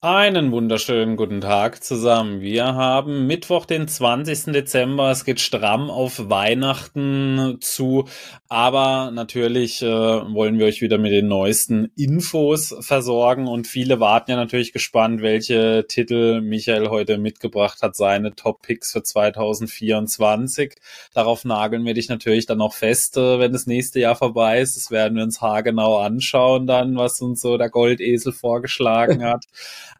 Einen wunderschönen guten Tag zusammen. Wir haben Mittwoch, den 20. Dezember. Es geht stramm auf Weihnachten zu, aber natürlich äh, wollen wir euch wieder mit den neuesten Infos versorgen und viele warten ja natürlich gespannt, welche Titel Michael heute mitgebracht hat, seine Top Picks für 2024. Darauf nageln wir dich natürlich dann auch fest, äh, wenn das nächste Jahr vorbei ist. Das werden wir uns haargenau anschauen dann, was uns so der Goldesel vorgeschlagen hat.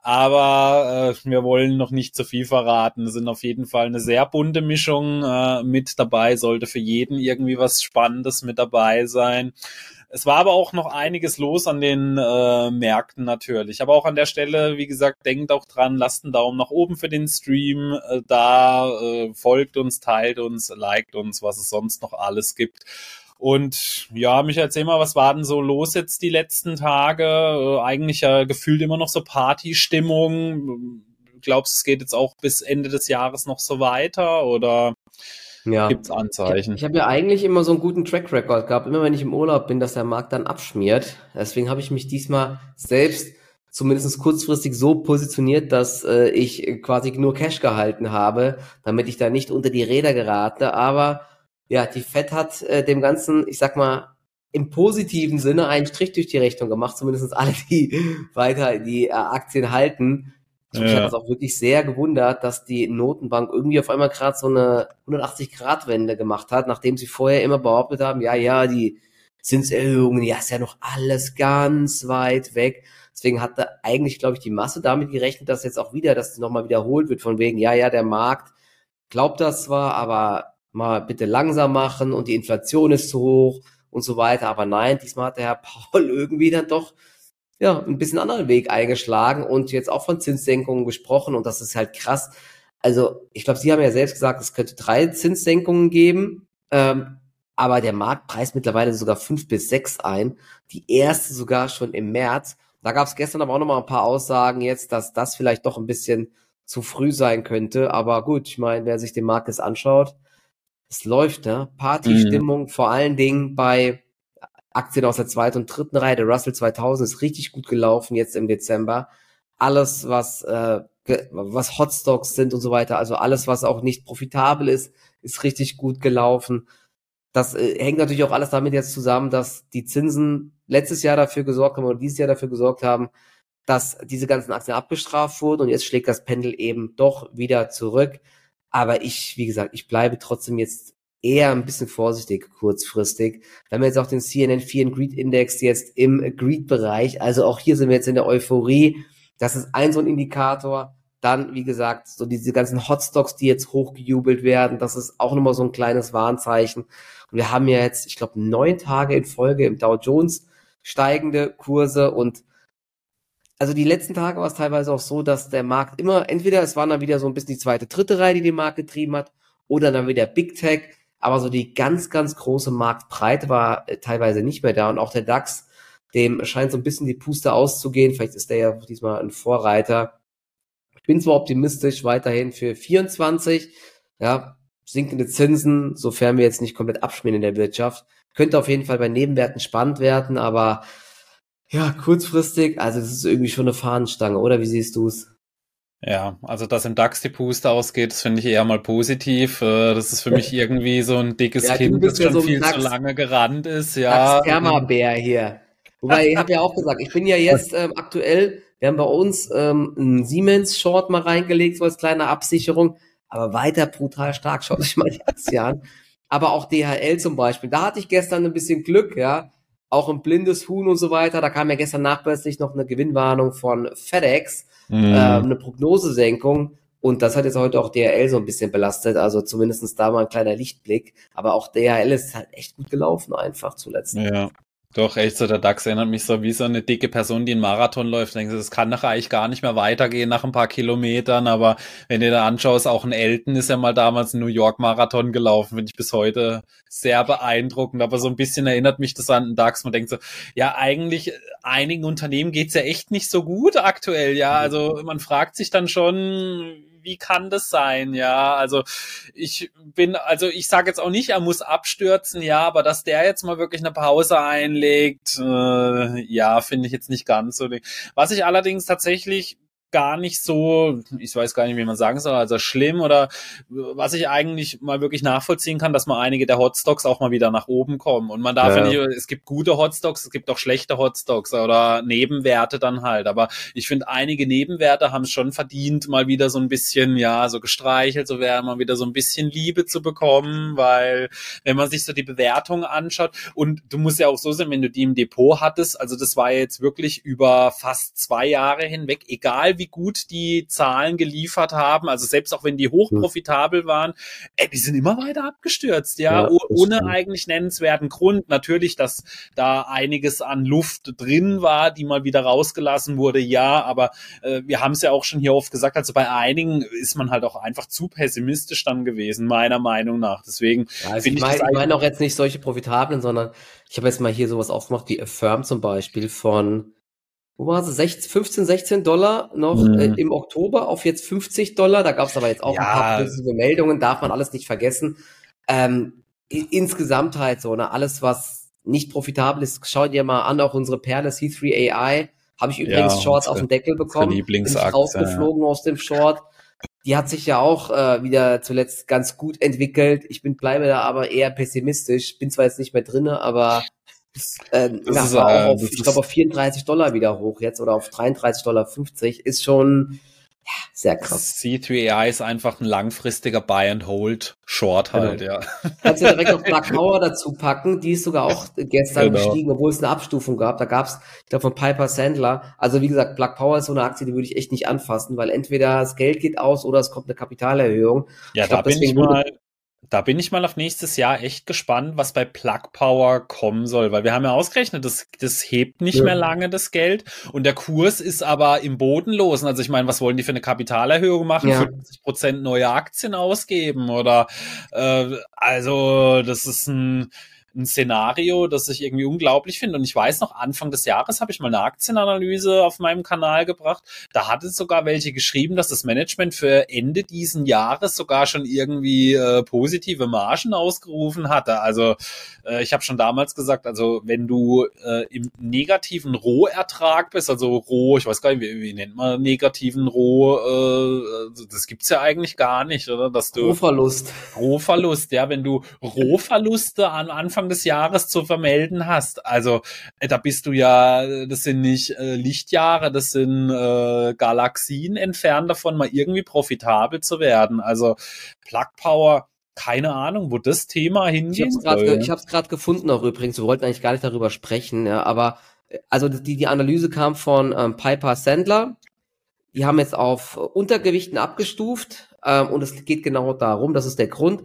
Aber äh, wir wollen noch nicht zu viel verraten. Es sind auf jeden Fall eine sehr bunte Mischung äh, mit dabei. Sollte für jeden irgendwie was Spannendes mit dabei sein. Es war aber auch noch einiges los an den äh, Märkten natürlich. Aber auch an der Stelle, wie gesagt, denkt auch dran, lasst einen Daumen nach oben für den Stream. Äh, da äh, folgt uns, teilt uns, liked uns, was es sonst noch alles gibt. Und ja, mich erzähl mal, was war denn so los jetzt die letzten Tage? Äh, eigentlich ja gefühlt immer noch so Partystimmung. Glaubst du, es geht jetzt auch bis Ende des Jahres noch so weiter oder ja. gibt's Anzeichen? Ich, ich habe ja eigentlich immer so einen guten Track Record gehabt, immer wenn ich im Urlaub bin, dass der Markt dann abschmiert. Deswegen habe ich mich diesmal selbst zumindest kurzfristig so positioniert, dass äh, ich quasi nur Cash gehalten habe, damit ich da nicht unter die Räder gerate. Aber ja, die Fed hat äh, dem Ganzen, ich sag mal, im positiven Sinne einen Strich durch die Rechnung gemacht, zumindest alle, die weiter die äh, Aktien halten. Ich ja. habe das auch wirklich sehr gewundert, dass die Notenbank irgendwie auf einmal gerade so eine 180-Grad-Wende gemacht hat, nachdem sie vorher immer behauptet haben, ja, ja, die Zinserhöhungen, ja, ist ja noch alles ganz weit weg. Deswegen hatte eigentlich, glaube ich, die Masse damit gerechnet, dass jetzt auch wieder, dass das nochmal wiederholt wird, von wegen, ja, ja, der Markt glaubt das zwar, aber mal bitte langsam machen und die Inflation ist zu hoch und so weiter. Aber nein, diesmal hat der Herr Paul irgendwie dann doch ja, ein bisschen anderen Weg eingeschlagen und jetzt auch von Zinssenkungen gesprochen und das ist halt krass. Also ich glaube, Sie haben ja selbst gesagt, es könnte drei Zinssenkungen geben, ähm, aber der Markt preist mittlerweile sogar fünf bis sechs ein. Die erste sogar schon im März. Da gab es gestern aber auch noch mal ein paar Aussagen jetzt, dass das vielleicht doch ein bisschen zu früh sein könnte. Aber gut, ich meine, wer sich den Markt jetzt anschaut, es läuft, ne? Partystimmung, mhm. vor allen Dingen bei Aktien aus der zweiten und dritten Reihe. Der Russell 2000 ist richtig gut gelaufen jetzt im Dezember. Alles, was, äh, was Hotstocks sind und so weiter, also alles, was auch nicht profitabel ist, ist richtig gut gelaufen. Das äh, hängt natürlich auch alles damit jetzt zusammen, dass die Zinsen letztes Jahr dafür gesorgt haben oder dieses Jahr dafür gesorgt haben, dass diese ganzen Aktien abgestraft wurden und jetzt schlägt das Pendel eben doch wieder zurück. Aber ich, wie gesagt, ich bleibe trotzdem jetzt eher ein bisschen vorsichtig kurzfristig. Wir haben jetzt auch den CNN Fear and Greed Index jetzt im Greed-Bereich. Also auch hier sind wir jetzt in der Euphorie. Das ist ein so ein Indikator. Dann, wie gesagt, so diese ganzen Hotstocks, die jetzt hochgejubelt werden, das ist auch nochmal so ein kleines Warnzeichen. Und wir haben ja jetzt, ich glaube, neun Tage in Folge im Dow Jones steigende Kurse und also die letzten Tage war es teilweise auch so, dass der Markt immer, entweder es war dann wieder so ein bisschen die zweite, dritte Reihe, die den Markt getrieben hat, oder dann wieder Big Tech, aber so die ganz, ganz große Marktbreite war äh, teilweise nicht mehr da. Und auch der DAX, dem scheint so ein bisschen die Puste auszugehen, vielleicht ist der ja diesmal ein Vorreiter. Ich bin zwar optimistisch weiterhin für 24, ja, sinkende Zinsen, sofern wir jetzt nicht komplett abschmieren in der Wirtschaft, könnte auf jeden Fall bei Nebenwerten spannend werden, aber ja, kurzfristig, also das ist irgendwie schon eine Fahnenstange, oder? Wie siehst du es? Ja, also dass im DAX die Puste ausgeht, das finde ich eher mal positiv. Äh, das ist für mich irgendwie so ein dickes ja, Kind, das schon so viel DAX, zu lange gerannt ist. Ja. DAX-Thermabär hier. Wobei, ich habe ja auch gesagt, ich bin ja jetzt ähm, aktuell, wir haben bei uns ähm, einen Siemens-Short mal reingelegt, so als kleine Absicherung, aber weiter brutal stark, schaut euch mal die Aktie an. Aber auch DHL zum Beispiel, da hatte ich gestern ein bisschen Glück, ja auch ein blindes Huhn und so weiter. Da kam ja gestern nachbörslich noch eine Gewinnwarnung von FedEx, mhm. äh, eine Prognosesenkung. Und das hat jetzt heute auch DHL so ein bisschen belastet. Also zumindestens da mal ein kleiner Lichtblick. Aber auch DHL ist halt echt gut gelaufen einfach zuletzt. Ja. Doch, echt so, der DAX erinnert mich so wie so eine dicke Person, die einen Marathon läuft. Denkst du, das kann nachher eigentlich gar nicht mehr weitergehen nach ein paar Kilometern. Aber wenn du da anschaust, auch ein Elton ist ja mal damals ein New York Marathon gelaufen, finde ich bis heute sehr beeindruckend. Aber so ein bisschen erinnert mich das an den DAX. Man denkt so, ja, eigentlich einigen Unternehmen geht's ja echt nicht so gut aktuell. Ja, also man fragt sich dann schon, wie kann das sein? Ja, also ich bin, also ich sage jetzt auch nicht, er muss abstürzen, ja, aber dass der jetzt mal wirklich eine Pause einlegt, äh, ja, finde ich jetzt nicht ganz so. Was ich allerdings tatsächlich gar nicht so, ich weiß gar nicht, wie man sagen soll, also schlimm oder was ich eigentlich mal wirklich nachvollziehen kann, dass mal einige der Hotstocks auch mal wieder nach oben kommen. Und man darf ja, ja nicht, es gibt gute Hotstocks, es gibt auch schlechte Hotstocks oder Nebenwerte dann halt. Aber ich finde, einige Nebenwerte haben es schon verdient, mal wieder so ein bisschen, ja, so gestreichelt, so wäre mal wieder so ein bisschen Liebe zu bekommen, weil wenn man sich so die Bewertung anschaut und du musst ja auch so sein, wenn du die im Depot hattest, also das war jetzt wirklich über fast zwei Jahre hinweg, egal wie gut die Zahlen geliefert haben, also selbst auch wenn die hochprofitabel waren, ey, die sind immer weiter abgestürzt, ja, ja ohne eigentlich nennenswerten Grund. Natürlich, dass da einiges an Luft drin war, die mal wieder rausgelassen wurde, ja, aber äh, wir haben es ja auch schon hier oft gesagt, also bei einigen ist man halt auch einfach zu pessimistisch dann gewesen, meiner Meinung nach. Deswegen ja, also finde ich, ich meine mein auch jetzt nicht solche profitablen, sondern ich habe jetzt mal hier sowas aufgemacht wie Affirm zum Beispiel von wo war sie, 16, 15, 16 Dollar noch mhm. äh, im Oktober auf jetzt 50 Dollar. Da gab es aber jetzt auch ja. ein paar positive Meldungen, darf man alles nicht vergessen. Ähm, insgesamt halt so, ne, alles, was nicht profitabel ist, schau dir mal an, auch unsere Perle C3 AI. Habe ich übrigens ja, Shorts auf den Deckel bekommen. Lieblingsaktie. Bin rausgeflogen ja. aus dem Short. Die hat sich ja auch äh, wieder zuletzt ganz gut entwickelt. Ich bin bleibe da aber eher pessimistisch. Bin zwar jetzt nicht mehr drinne, aber äh, das ist, äh, auf, ich glaube, auf 34 Dollar wieder hoch jetzt oder auf 33,50 Dollar ist schon ja, sehr krass. C3AI ist einfach ein langfristiger Buy and Hold Short genau. halt, genau. ja. Kannst du direkt noch Black Power dazu packen, die ist sogar auch gestern genau. gestiegen, obwohl es eine Abstufung gab. Da gab es, ich glaube, von Piper Sandler. Also wie gesagt, Black Power ist so eine Aktie, die würde ich echt nicht anfassen, weil entweder das Geld geht aus oder es kommt eine Kapitalerhöhung. Ja, ich glaub, da bin ich mal, da bin ich mal auf nächstes Jahr echt gespannt, was bei Plug Power kommen soll, weil wir haben ja ausgerechnet, das, das hebt nicht ja. mehr lange das Geld und der Kurs ist aber im Bodenlosen. Also ich meine, was wollen die für eine Kapitalerhöhung machen? Ja. 50 Prozent neue Aktien ausgeben oder äh, also das ist ein ein Szenario, das ich irgendwie unglaublich finde. Und ich weiß noch, Anfang des Jahres habe ich mal eine Aktienanalyse auf meinem Kanal gebracht. Da hat es sogar welche geschrieben, dass das Management für Ende diesen Jahres sogar schon irgendwie äh, positive Margen ausgerufen hatte. Also äh, ich habe schon damals gesagt, also wenn du äh, im negativen Rohertrag bist, also Roh, ich weiß gar nicht, wie, wie nennt man negativen Roh, äh, also das gibt's ja eigentlich gar nicht, oder? Dass du Rohverlust. Rohverlust, ja, wenn du Rohverluste an Anfang des Jahres zu vermelden hast. Also äh, da bist du ja, das sind nicht äh, Lichtjahre, das sind äh, Galaxien entfernt davon, mal irgendwie profitabel zu werden. Also Plug Power keine Ahnung, wo das Thema hingeht. Ich habe es gerade gefunden auch übrigens. Wir wollten eigentlich gar nicht darüber sprechen, ja, aber äh, also die, die Analyse kam von ähm, Piper Sandler. Die haben jetzt auf Untergewichten abgestuft ähm, und es geht genau darum, das ist der Grund.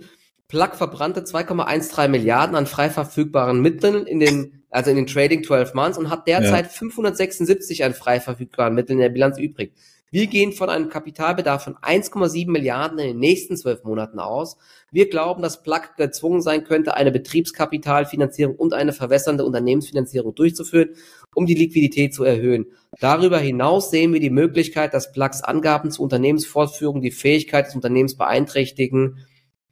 Plug verbrannte 2,13 Milliarden an frei verfügbaren Mitteln in den, also in den Trading 12 Months und hat derzeit ja. 576 an frei verfügbaren Mitteln in der Bilanz übrig. Wir gehen von einem Kapitalbedarf von 1,7 Milliarden in den nächsten zwölf Monaten aus. Wir glauben, dass Plug gezwungen sein könnte, eine Betriebskapitalfinanzierung und eine verwässernde Unternehmensfinanzierung durchzuführen, um die Liquidität zu erhöhen. Darüber hinaus sehen wir die Möglichkeit, dass Plugs Angaben zur Unternehmensfortführung die Fähigkeit des Unternehmens beeinträchtigen,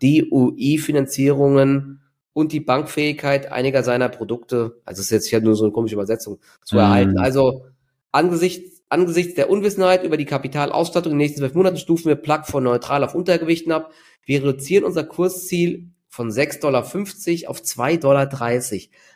die UI-Finanzierungen und die Bankfähigkeit einiger seiner Produkte, also es ist jetzt hier nur so eine komische Übersetzung, zu mhm. erhalten. Also angesichts, angesichts der Unwissenheit über die Kapitalausstattung in den nächsten zwölf Monaten stufen wir Plug von neutral auf Untergewichten ab. Wir reduzieren unser Kursziel von 6,50 Dollar auf 2,30 Dollar.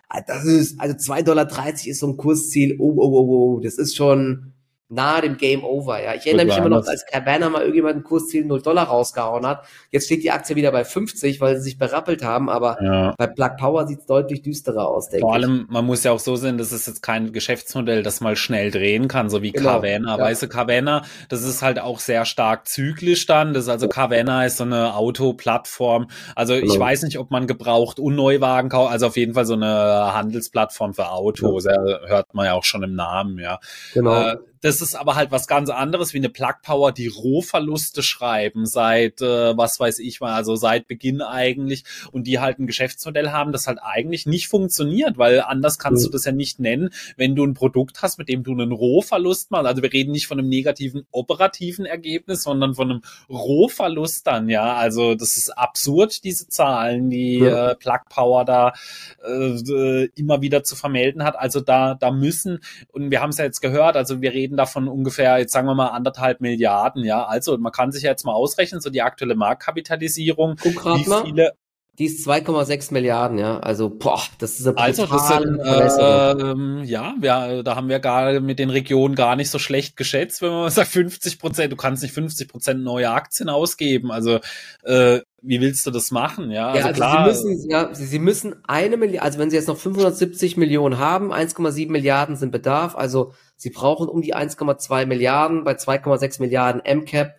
Ah, das ist, also 2,30 Dollar ist so ein Kursziel. Oh, oh, oh, oh, das ist schon, nahe dem Game Over. Ja, ich erinnere mich immer noch, als Cabana mal irgendjemand ein Kursziel 0 Dollar rausgehauen hat. Jetzt steht die Aktie wieder bei 50, weil sie sich berappelt haben, aber ja. bei Plug Power sieht es deutlich düsterer aus, denke Vor allem, man muss ja auch so sehen, das ist jetzt kein Geschäftsmodell, das mal schnell drehen kann, so wie genau. Carvana. Ja. Weißt du, Carvana, das ist halt auch sehr stark zyklisch dann. Das ist also Carvana ist so eine Autoplattform. Also genau. ich weiß nicht, ob man gebraucht und Neuwagen kauft, also auf jeden Fall so eine Handelsplattform für Autos. Ja. hört man ja auch schon im Namen, ja. Genau. Äh, das ist aber halt was ganz anderes wie eine Plug Power, die Rohverluste schreiben seit, äh, was weiß ich mal, also seit Beginn eigentlich und die halt ein Geschäftsmodell haben, das halt eigentlich nicht funktioniert, weil anders kannst mhm. du das ja nicht nennen, wenn du ein Produkt hast, mit dem du einen Rohverlust machst. Also wir reden nicht von einem negativen operativen Ergebnis, sondern von einem Rohverlust dann, ja. Also das ist absurd, diese Zahlen, die ja. äh, Plug Power da äh, immer wieder zu vermelden hat. Also da, da müssen, und wir haben es ja jetzt gehört, also wir reden reden davon ungefähr, jetzt sagen wir mal anderthalb Milliarden, ja. Also man kann sich ja jetzt mal ausrechnen, so die aktuelle Marktkapitalisierung, wie viele die ist 2,6 Milliarden, ja. Also, boah, das ist eine Also, das sind, äh, ja, wir, da haben wir gar mit den Regionen gar nicht so schlecht geschätzt, wenn man sagt 50 Prozent. Du kannst nicht 50 Prozent neue Aktien ausgeben. Also, äh, wie willst du das machen? Ja, ja also, also klar. Sie müssen, ja, sie, sie müssen eine Milliarde, also wenn sie jetzt noch 570 Millionen haben, 1,7 Milliarden sind Bedarf. Also, sie brauchen um die 1,2 Milliarden bei 2,6 Milliarden MCAP.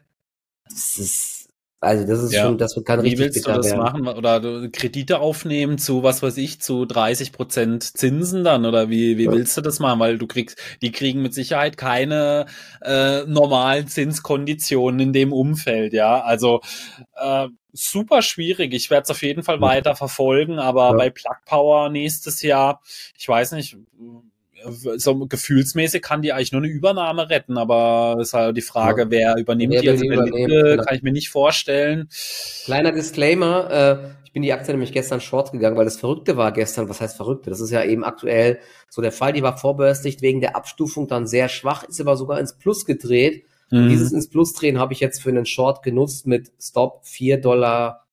Das ist, also das ist ja. schon, das kann Wie richtig willst du das werden. machen? Oder Kredite aufnehmen zu, was weiß ich, zu 30 Prozent Zinsen dann? Oder wie, wie ja. willst du das machen? Weil du kriegst, die kriegen mit Sicherheit keine äh, normalen Zinskonditionen in dem Umfeld, ja. Also äh, super schwierig. Ich werde es auf jeden Fall weiter verfolgen, aber ja. bei Plug Power nächstes Jahr, ich weiß nicht, so gefühlsmäßig kann die eigentlich nur eine Übernahme retten, aber ist halt die Frage, ja. wer übernimmt wer die? Also Berlinde, kann ich mir nicht vorstellen. Kleiner Disclaimer, äh, ich bin die Aktie nämlich gestern short gegangen, weil das Verrückte war gestern, was heißt Verrückte? Das ist ja eben aktuell so der Fall, die war vorbörslich wegen der Abstufung dann sehr schwach, ist aber sogar ins Plus gedreht. Mhm. Dieses ins Plus drehen habe ich jetzt für einen Short genutzt mit Stop 4,84 Dollar.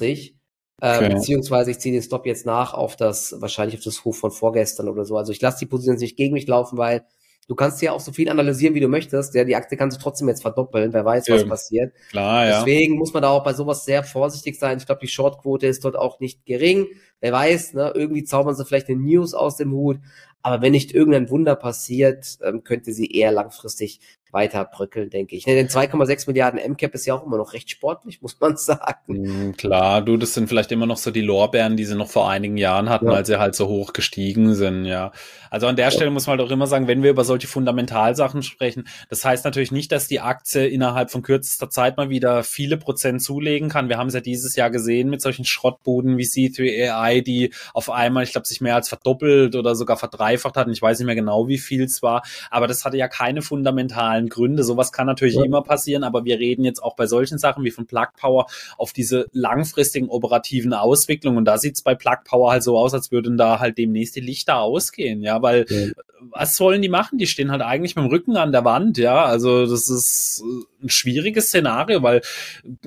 Äh, okay. Beziehungsweise ich ziehe den Stop jetzt nach auf das, wahrscheinlich auf das Hoch von vorgestern oder so. Also ich lasse die Position nicht gegen mich laufen, weil du kannst ja auch so viel analysieren, wie du möchtest. Ja, die Aktie kann sich trotzdem jetzt verdoppeln, wer weiß, was ja. passiert. Klar, ja. Deswegen muss man da auch bei sowas sehr vorsichtig sein. Ich glaube, die Shortquote ist dort auch nicht gering. Wer weiß, ne, irgendwie zaubern sie vielleicht eine News aus dem Hut. Aber wenn nicht irgendein Wunder passiert, ähm, könnte sie eher langfristig weiter bröckeln, denke ich. Ne, denn 2,6 Milliarden MCAP ist ja auch immer noch recht sportlich, muss man sagen. Mm, klar, du, das sind vielleicht immer noch so die Lorbeeren, die sie noch vor einigen Jahren hatten, ja. als sie halt so hoch gestiegen sind, ja. Also an der ja. Stelle muss man halt auch immer sagen, wenn wir über solche Fundamentalsachen sprechen, das heißt natürlich nicht, dass die Aktie innerhalb von kürzester Zeit mal wieder viele Prozent zulegen kann. Wir haben es ja dieses Jahr gesehen mit solchen Schrottbuden wie C3AI, die auf einmal, ich glaube, sich mehr als verdoppelt oder sogar verdreifacht hatten. Ich weiß nicht mehr genau, wie viel es war, aber das hatte ja keine fundamentalen rationalen Gründe. Sowas kann natürlich ja. immer passieren, aber wir reden jetzt auch bei solchen Sachen wie von Plug Power auf diese langfristigen operativen Auswicklungen. Und da sieht es bei Plug Power halt so aus, als würden da halt demnächst die Lichter ausgehen, ja, weil ja. was sollen die machen? Die stehen halt eigentlich mit dem Rücken an der Wand, ja. Also das ist ein schwieriges Szenario, weil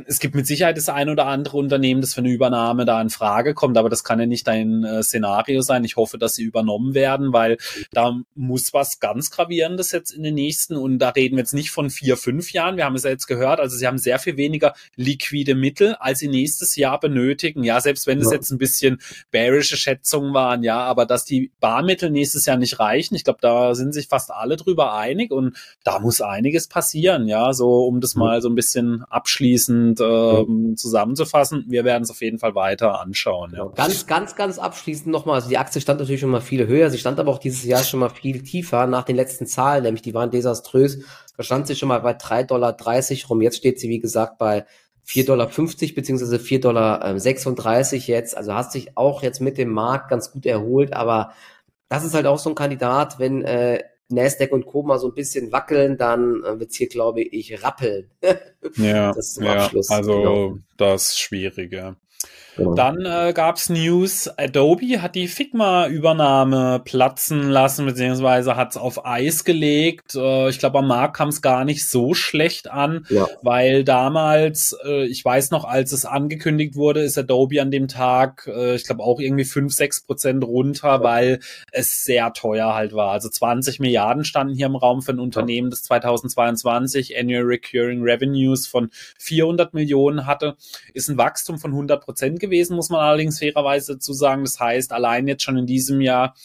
es gibt mit Sicherheit das ein oder andere Unternehmen, das für eine Übernahme da in Frage kommt, aber das kann ja nicht dein äh, Szenario sein. Ich hoffe, dass sie übernommen werden, weil da muss was ganz Gravierendes jetzt in den nächsten und da reden wir jetzt nicht von vier, fünf Jahren. Wir haben es ja jetzt gehört. Also sie haben sehr viel weniger liquide Mittel, als sie nächstes Jahr benötigen. Ja, selbst wenn es ja. jetzt ein bisschen bearische Schätzungen waren, ja, aber dass die Barmittel nächstes Jahr nicht reichen, ich glaube, da sind sich fast alle drüber einig und da muss einiges passieren, ja, so um das mal so ein bisschen abschließend äh, zusammenzufassen. Wir werden es auf jeden Fall weiter anschauen. Ja. Ganz, ganz, ganz abschließend nochmal. Also die Aktie stand natürlich schon mal viel höher. Sie stand aber auch dieses Jahr schon mal viel tiefer nach den letzten Zahlen, nämlich die waren desaströs. Da stand sie schon mal bei 3,30 Dollar rum. Jetzt steht sie, wie gesagt, bei 4,50 Dollar beziehungsweise 4,36 Dollar jetzt. Also hast sich auch jetzt mit dem Markt ganz gut erholt, aber das ist halt auch so ein Kandidat, wenn äh, Nasdaq und Co. mal so ein bisschen wackeln, dann äh, wird's hier, glaube ich, rappeln. ja, ja, also genau. das Schwierige. Genau. Dann äh, gab es News, Adobe hat die Figma-Übernahme platzen lassen, beziehungsweise hat es auf Eis gelegt. Äh, ich glaube, am Markt kam es gar nicht so schlecht an, ja. weil damals, äh, ich weiß noch, als es angekündigt wurde, ist Adobe an dem Tag, äh, ich glaube, auch irgendwie 5, 6 Prozent runter, ja. weil es sehr teuer halt war. Also 20 Milliarden standen hier im Raum für ein Unternehmen, das 2022 Annual Recurring Revenues von 400 Millionen hatte, ist ein Wachstum von 100 Prozent gewesen, muss man allerdings fairerweise dazu sagen. Das heißt, allein jetzt schon in diesem Jahr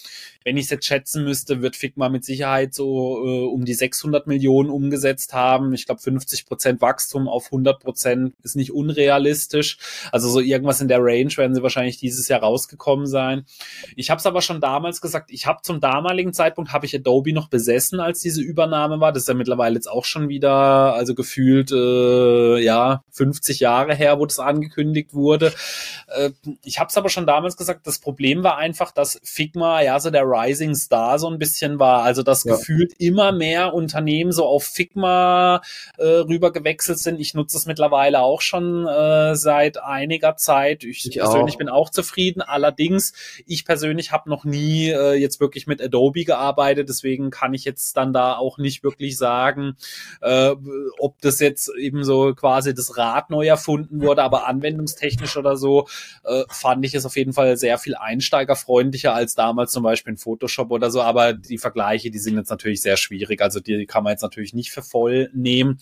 wenn ich es jetzt schätzen müsste, wird Figma mit Sicherheit so äh, um die 600 Millionen umgesetzt haben. Ich glaube, 50 Prozent Wachstum auf 100 Prozent ist nicht unrealistisch. Also so irgendwas in der Range werden sie wahrscheinlich dieses Jahr rausgekommen sein. Ich habe es aber schon damals gesagt, ich habe zum damaligen Zeitpunkt habe ich Adobe noch besessen, als diese Übernahme war. Das ist ja mittlerweile jetzt auch schon wieder, also gefühlt äh, ja 50 Jahre her, wo das angekündigt wurde. Äh, ich habe es aber schon damals gesagt, das Problem war einfach, dass Figma ja so der Rising Star so ein bisschen war. Also das ja. gefühlt immer mehr Unternehmen so auf Figma äh, rüber gewechselt sind. Ich nutze es mittlerweile auch schon äh, seit einiger Zeit. Ich, ich persönlich auch. bin auch zufrieden. Allerdings, ich persönlich habe noch nie äh, jetzt wirklich mit Adobe gearbeitet. Deswegen kann ich jetzt dann da auch nicht wirklich sagen, äh, ob das jetzt eben so quasi das Rad neu erfunden wurde, aber anwendungstechnisch oder so äh, fand ich es auf jeden Fall sehr viel einsteigerfreundlicher als damals zum Beispiel in Photoshop oder so. Aber die Vergleiche, die sind jetzt natürlich sehr schwierig. Also die kann man jetzt natürlich nicht für voll nehmen.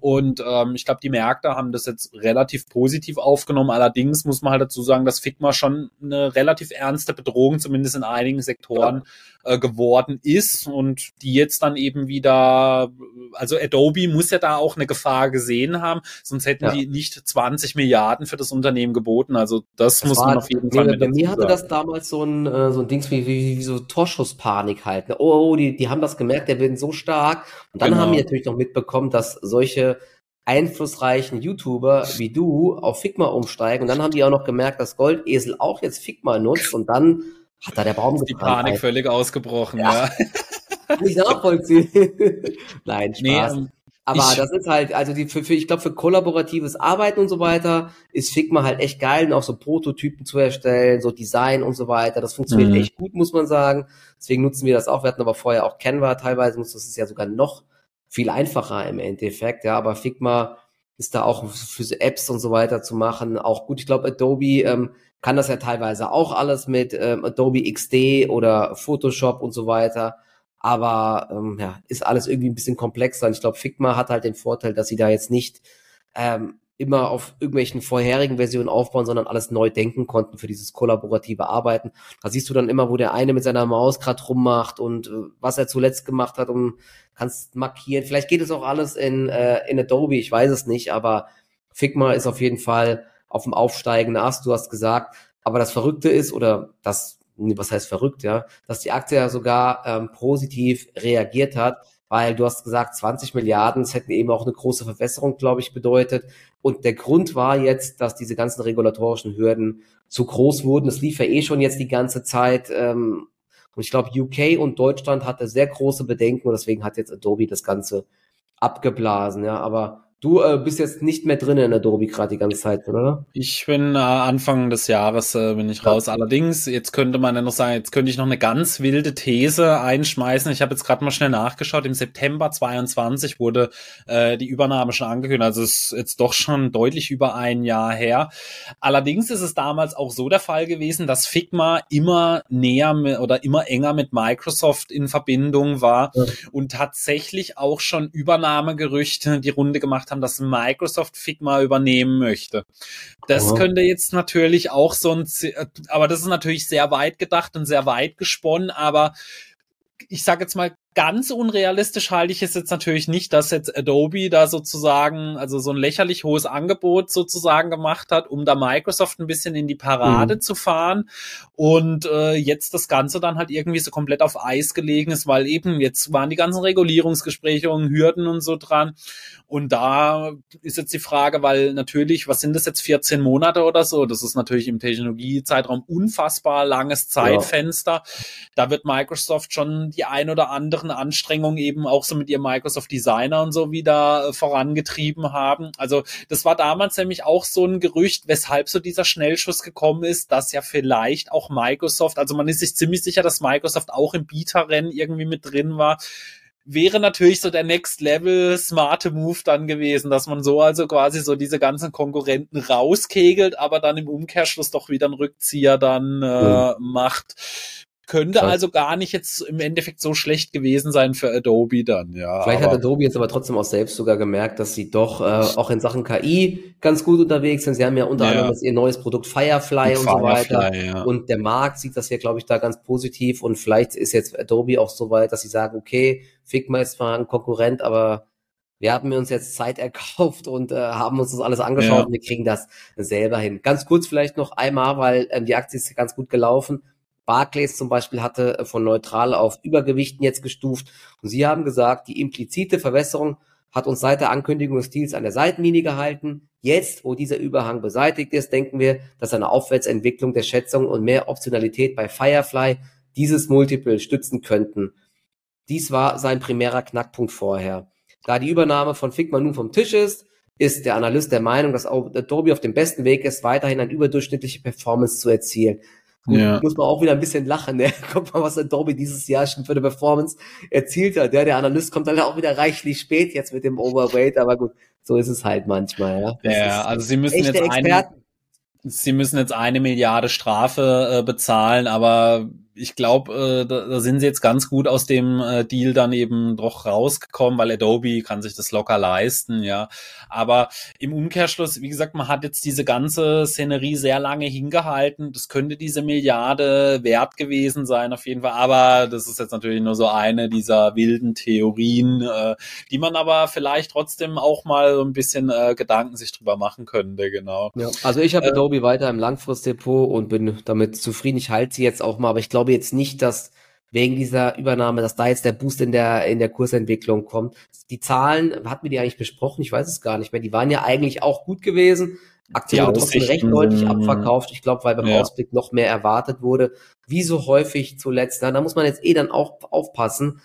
Und ähm, ich glaube, die Märkte haben das jetzt relativ positiv aufgenommen. Allerdings muss man halt dazu sagen, dass Figma schon eine relativ ernste Bedrohung, zumindest in einigen Sektoren, ja. Äh, geworden ist und die jetzt dann eben wieder, also Adobe muss ja da auch eine Gefahr gesehen haben, sonst hätten ja. die nicht 20 Milliarden für das Unternehmen geboten. Also das, das muss man auf jeden Fall. Bei, bei mir hatte sagen. das damals so ein, äh, so ein Dings wie, wie, wie so Torschusspanik halt. Ne? Oh, oh, die, die haben das gemerkt, der wird so stark. Und dann genau. haben die natürlich noch mitbekommen, dass solche einflussreichen YouTuber wie du auf Figma umsteigen. Und dann haben die auch noch gemerkt, dass Goldesel auch jetzt Figma nutzt und dann hat da der Baum Die Panik halt. völlig ausgebrochen, ja. ja. Nicht nachvollziehen. Nein, Spaß. Nee, ähm, aber ich, das ist halt, also die, für, für ich glaube, für kollaboratives Arbeiten und so weiter ist Figma halt echt geil, und auch so Prototypen zu erstellen, so Design und so weiter. Das funktioniert mhm. echt gut, muss man sagen. Deswegen nutzen wir das auch. Wir hatten aber vorher auch Canva teilweise, das ist ja sogar noch viel einfacher im Endeffekt, ja, aber Figma ist da auch für Apps und so weiter zu machen auch gut. Ich glaube, Adobe ähm, kann das ja teilweise auch alles mit ähm, Adobe XD oder Photoshop und so weiter. Aber ähm, ja, ist alles irgendwie ein bisschen komplexer. Und ich glaube, Figma hat halt den Vorteil, dass sie da jetzt nicht ähm, immer auf irgendwelchen vorherigen Versionen aufbauen, sondern alles neu denken konnten für dieses kollaborative Arbeiten. Da siehst du dann immer, wo der eine mit seiner Maus gerade rummacht und äh, was er zuletzt gemacht hat und kannst markieren. Vielleicht geht es auch alles in, äh, in Adobe, ich weiß es nicht, aber Figma ist auf jeden Fall auf dem aufsteigenden Ast, du hast gesagt. Aber das Verrückte ist, oder das, was heißt verrückt, ja, dass die Aktie ja sogar ähm, positiv reagiert hat, weil du hast gesagt, 20 Milliarden, das hätten eben auch eine große Verwässerung, glaube ich, bedeutet. Und der Grund war jetzt, dass diese ganzen regulatorischen Hürden zu groß wurden. Das lief ja eh schon jetzt die ganze Zeit. Ähm, und ich glaube, UK und Deutschland hatte sehr große Bedenken und deswegen hat jetzt Adobe das Ganze abgeblasen. Ja, aber Du äh, bist jetzt nicht mehr drin in Adobe gerade die ganze Zeit, oder? Ich bin äh, Anfang des Jahres äh, bin ich raus. Ja. Allerdings, jetzt könnte man ja noch sagen, jetzt könnte ich noch eine ganz wilde These einschmeißen. Ich habe jetzt gerade mal schnell nachgeschaut. Im September 22 wurde äh, die Übernahme schon angekündigt. Also es ist jetzt doch schon deutlich über ein Jahr her. Allerdings ist es damals auch so der Fall gewesen, dass Figma immer näher mit, oder immer enger mit Microsoft in Verbindung war ja. und tatsächlich auch schon Übernahmegerüchte die Runde gemacht haben haben, dass Microsoft Figma übernehmen möchte. Das oh. könnte jetzt natürlich auch so ein, aber das ist natürlich sehr weit gedacht und sehr weit gesponnen, aber ich sage jetzt mal, ganz unrealistisch halte ich es jetzt natürlich nicht, dass jetzt Adobe da sozusagen, also so ein lächerlich hohes Angebot sozusagen gemacht hat, um da Microsoft ein bisschen in die Parade mhm. zu fahren und äh, jetzt das Ganze dann halt irgendwie so komplett auf Eis gelegen ist, weil eben jetzt waren die ganzen Regulierungsgespräche und Hürden und so dran und da ist jetzt die Frage, weil natürlich, was sind das jetzt, 14 Monate oder so? Das ist natürlich im Technologiezeitraum unfassbar langes Zeitfenster. Ja. Da wird Microsoft schon die ein oder anderen Anstrengungen eben auch so mit ihrem Microsoft Designer und so wieder äh, vorangetrieben haben. Also das war damals nämlich auch so ein Gerücht, weshalb so dieser Schnellschuss gekommen ist, dass ja vielleicht auch Microsoft, also man ist sich ziemlich sicher, dass Microsoft auch im Bieterrennen irgendwie mit drin war wäre natürlich so der Next Level smarte Move dann gewesen, dass man so also quasi so diese ganzen Konkurrenten rauskegelt, aber dann im Umkehrschluss doch wieder einen Rückzieher dann äh, mhm. macht. Könnte Vielleicht. also gar nicht jetzt im Endeffekt so schlecht gewesen sein für Adobe dann, ja. Vielleicht hat Adobe jetzt aber trotzdem auch selbst sogar gemerkt, dass sie doch äh, auch in Sachen KI ganz gut unterwegs sind. Sie haben ja unter ja. anderem jetzt ihr neues Produkt Firefly und, und Firefly, so weiter. Ja. Und der Markt sieht das ja, glaube ich, da ganz positiv. Und vielleicht ist jetzt Adobe auch so weit, dass sie sagen, okay, Figma ist zwar ein Konkurrent, aber wir haben uns jetzt Zeit erkauft und äh, haben uns das alles angeschaut ja. und wir kriegen das selber hin. Ganz kurz vielleicht noch einmal, weil ähm, die Aktie ist ganz gut gelaufen. Barclays zum Beispiel hatte äh, von neutral auf Übergewichten jetzt gestuft. Und sie haben gesagt, die implizite Verwässerung hat uns seit der Ankündigung des Deals an der Seitenlinie gehalten. Jetzt, wo dieser Überhang beseitigt ist, denken wir, dass eine Aufwärtsentwicklung der Schätzung und mehr Optionalität bei Firefly dieses Multiple stützen könnten. Dies war sein primärer Knackpunkt vorher. Da die Übernahme von Figma nun vom Tisch ist, ist der Analyst der Meinung, dass Adobe auf dem besten Weg ist, weiterhin eine überdurchschnittliche Performance zu erzielen. Gut, ja. muss man auch wieder ein bisschen lachen. Ne? Guck mal, was Adobe dieses Jahr schon für eine Performance erzielt hat. Ja, der Analyst kommt dann auch wieder reichlich spät jetzt mit dem Overweight, aber gut, so ist es halt manchmal. Ja, das ja also sie müssen jetzt eine, sie müssen jetzt eine Milliarde Strafe äh, bezahlen, aber ich glaube, äh, da, da sind sie jetzt ganz gut aus dem äh, Deal dann eben doch rausgekommen, weil Adobe kann sich das locker leisten, ja. Aber im Umkehrschluss, wie gesagt, man hat jetzt diese ganze Szenerie sehr lange hingehalten. Das könnte diese Milliarde wert gewesen sein, auf jeden Fall. Aber das ist jetzt natürlich nur so eine dieser wilden Theorien, äh, die man aber vielleicht trotzdem auch mal so ein bisschen äh, Gedanken sich drüber machen könnte, genau. Ja, also ich habe äh, Adobe weiter im Langfristdepot und bin damit zufrieden. Ich halte sie jetzt auch mal, aber ich glaube, glaube jetzt nicht, dass wegen dieser Übernahme, dass da jetzt der Boost in der, in der Kursentwicklung kommt. Die Zahlen hatten wir die eigentlich besprochen, ich weiß es gar nicht mehr. Die waren ja eigentlich auch gut gewesen. Aktien wurden trotzdem recht deutlich abverkauft. Ich glaube, weil beim ja. Ausblick noch mehr erwartet wurde. Wie so häufig zuletzt. Na, da muss man jetzt eh dann auch aufpassen.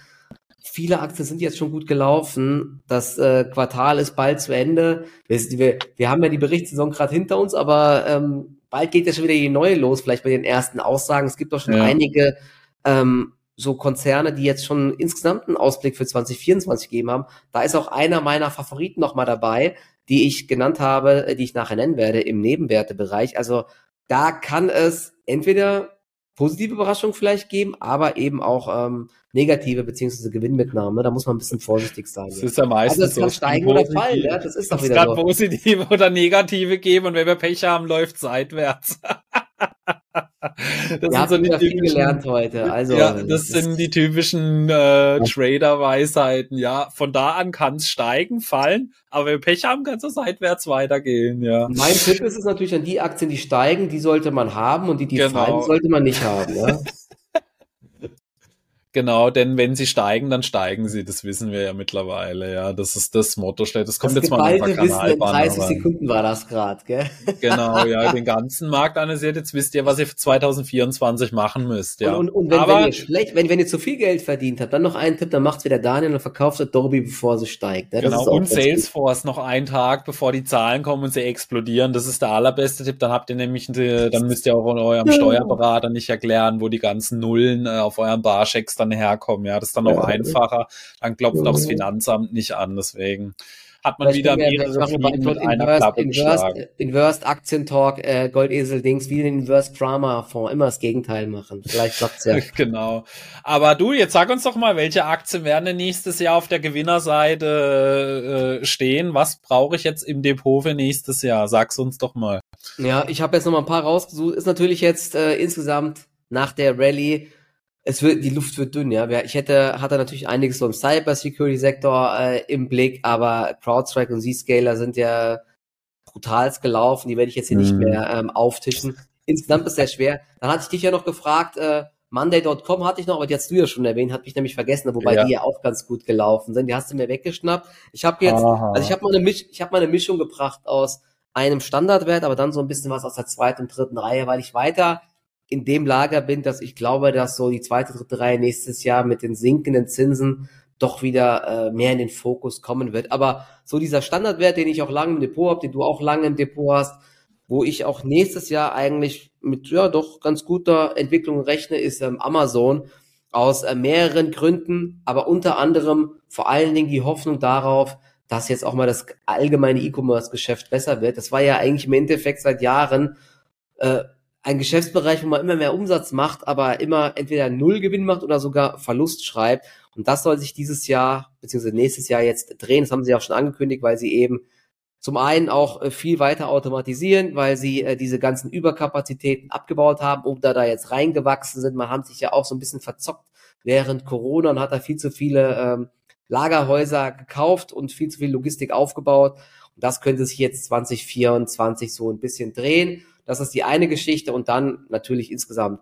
Viele Aktien sind jetzt schon gut gelaufen. Das äh, Quartal ist bald zu Ende. Wir, wir, wir haben ja die Berichtssaison gerade hinter uns, aber ähm, bald geht ja schon wieder die neue los, vielleicht bei den ersten Aussagen. Es gibt doch schon ja. einige ähm, so Konzerne, die jetzt schon insgesamt einen Ausblick für 2024 gegeben haben. Da ist auch einer meiner Favoriten nochmal dabei, die ich genannt habe, äh, die ich nachher nennen werde im Nebenwertebereich. Also da kann es entweder positive Überraschungen vielleicht geben, aber eben auch ähm, negative beziehungsweise Gewinnmitnahme. Da muss man ein bisschen vorsichtig sein. Das ist ja meistens also es kann steigen oder fallen. Ja, das ist doch wieder es kann so. positive oder negative geben und wenn wir Pech haben, läuft seitwärts. Das ja, sind so die typischen, gelernt heute. Also, ja, das, das sind die typischen äh, Trader-Weisheiten. Ja, von da an kann es steigen, fallen, aber wenn wir Pech haben, kann es seitwärts weitergehen. Ja. Mein Tipp ist es natürlich an die Aktien, die steigen, die sollte man haben und die, die genau. fallen, sollte man nicht haben. Ja? Genau, denn wenn sie steigen, dann steigen sie. Das wissen wir ja mittlerweile. Ja, das ist das Motto. Das kommt das jetzt mal der Wissen in 30 Sekunden war das gerade, gell? Genau, ja, den ganzen Markt analysiert. Jetzt wisst ihr, was ihr für 2024 machen müsst. Ja. Und, und, und wenn, Aber, wenn ihr schlecht, wenn, wenn ihr zu viel Geld verdient habt, dann noch einen Tipp, dann macht's wieder Daniel und verkauft Adobe, bevor sie steigt. Ja, genau. Und Salesforce noch einen Tag, bevor die Zahlen kommen und sie explodieren. Das ist der allerbeste Tipp. Dann habt ihr nämlich, dann müsst ihr auch eurem Steuerberater nicht erklären, wo die ganzen Nullen äh, auf eurem Barchecks dann herkommen. Ja, das ist dann auch ja, einfacher. Dann klopft auch das Finanzamt nicht an. Deswegen hat man wieder mehrere Fliegen mit einer Inverse, Klappe Inverse, Inverse Aktientalk, äh, Goldesel Dings, wie den Inverse Drama Fonds, immer das Gegenteil machen. Vielleicht klappt's ja. genau. Aber du, jetzt sag uns doch mal, welche Aktien werden denn nächstes Jahr auf der Gewinnerseite äh, stehen? Was brauche ich jetzt im Depot für nächstes Jahr? Sag's uns doch mal. Ja, ich habe jetzt noch mal ein paar rausgesucht. Ist natürlich jetzt äh, insgesamt nach der Rallye es wird, die Luft wird dünn, ja. Ich hätte, hatte natürlich einiges so im Cyber-Security-Sektor äh, im Blick, aber CrowdStrike und Zscaler sind ja brutals gelaufen, die werde ich jetzt hier mhm. nicht mehr ähm, auftischen. Insgesamt ist sehr schwer. Dann hatte ich dich ja noch gefragt, äh, Monday.com hatte ich noch, aber die hast du ja schon erwähnt, hat mich nämlich vergessen, wobei ja. die ja auch ganz gut gelaufen sind. Die hast du mir weggeschnappt. Ich habe jetzt, Aha. also ich habe mal eine Misch, ich habe mal eine Mischung gebracht aus einem Standardwert, aber dann so ein bisschen was aus der zweiten und dritten Reihe, weil ich weiter in dem Lager bin, dass ich glaube, dass so die zweite, dritte Reihe nächstes Jahr mit den sinkenden Zinsen doch wieder äh, mehr in den Fokus kommen wird. Aber so dieser Standardwert, den ich auch lange im Depot habe, den du auch lange im Depot hast, wo ich auch nächstes Jahr eigentlich mit ja doch ganz guter Entwicklung rechne, ist ähm, Amazon aus äh, mehreren Gründen, aber unter anderem vor allen Dingen die Hoffnung darauf, dass jetzt auch mal das allgemeine E-Commerce-Geschäft besser wird. Das war ja eigentlich im Endeffekt seit Jahren äh, ein Geschäftsbereich, wo man immer mehr Umsatz macht, aber immer entweder Null Gewinn macht oder sogar Verlust schreibt. Und das soll sich dieses Jahr beziehungsweise nächstes Jahr jetzt drehen. Das haben sie auch schon angekündigt, weil sie eben zum einen auch äh, viel weiter automatisieren, weil sie äh, diese ganzen Überkapazitäten abgebaut haben oder da jetzt reingewachsen sind. Man hat sich ja auch so ein bisschen verzockt während Corona und hat da viel zu viele ähm, Lagerhäuser gekauft und viel zu viel Logistik aufgebaut. Und das könnte sich jetzt 2024 so ein bisschen drehen. Das ist die eine Geschichte und dann natürlich insgesamt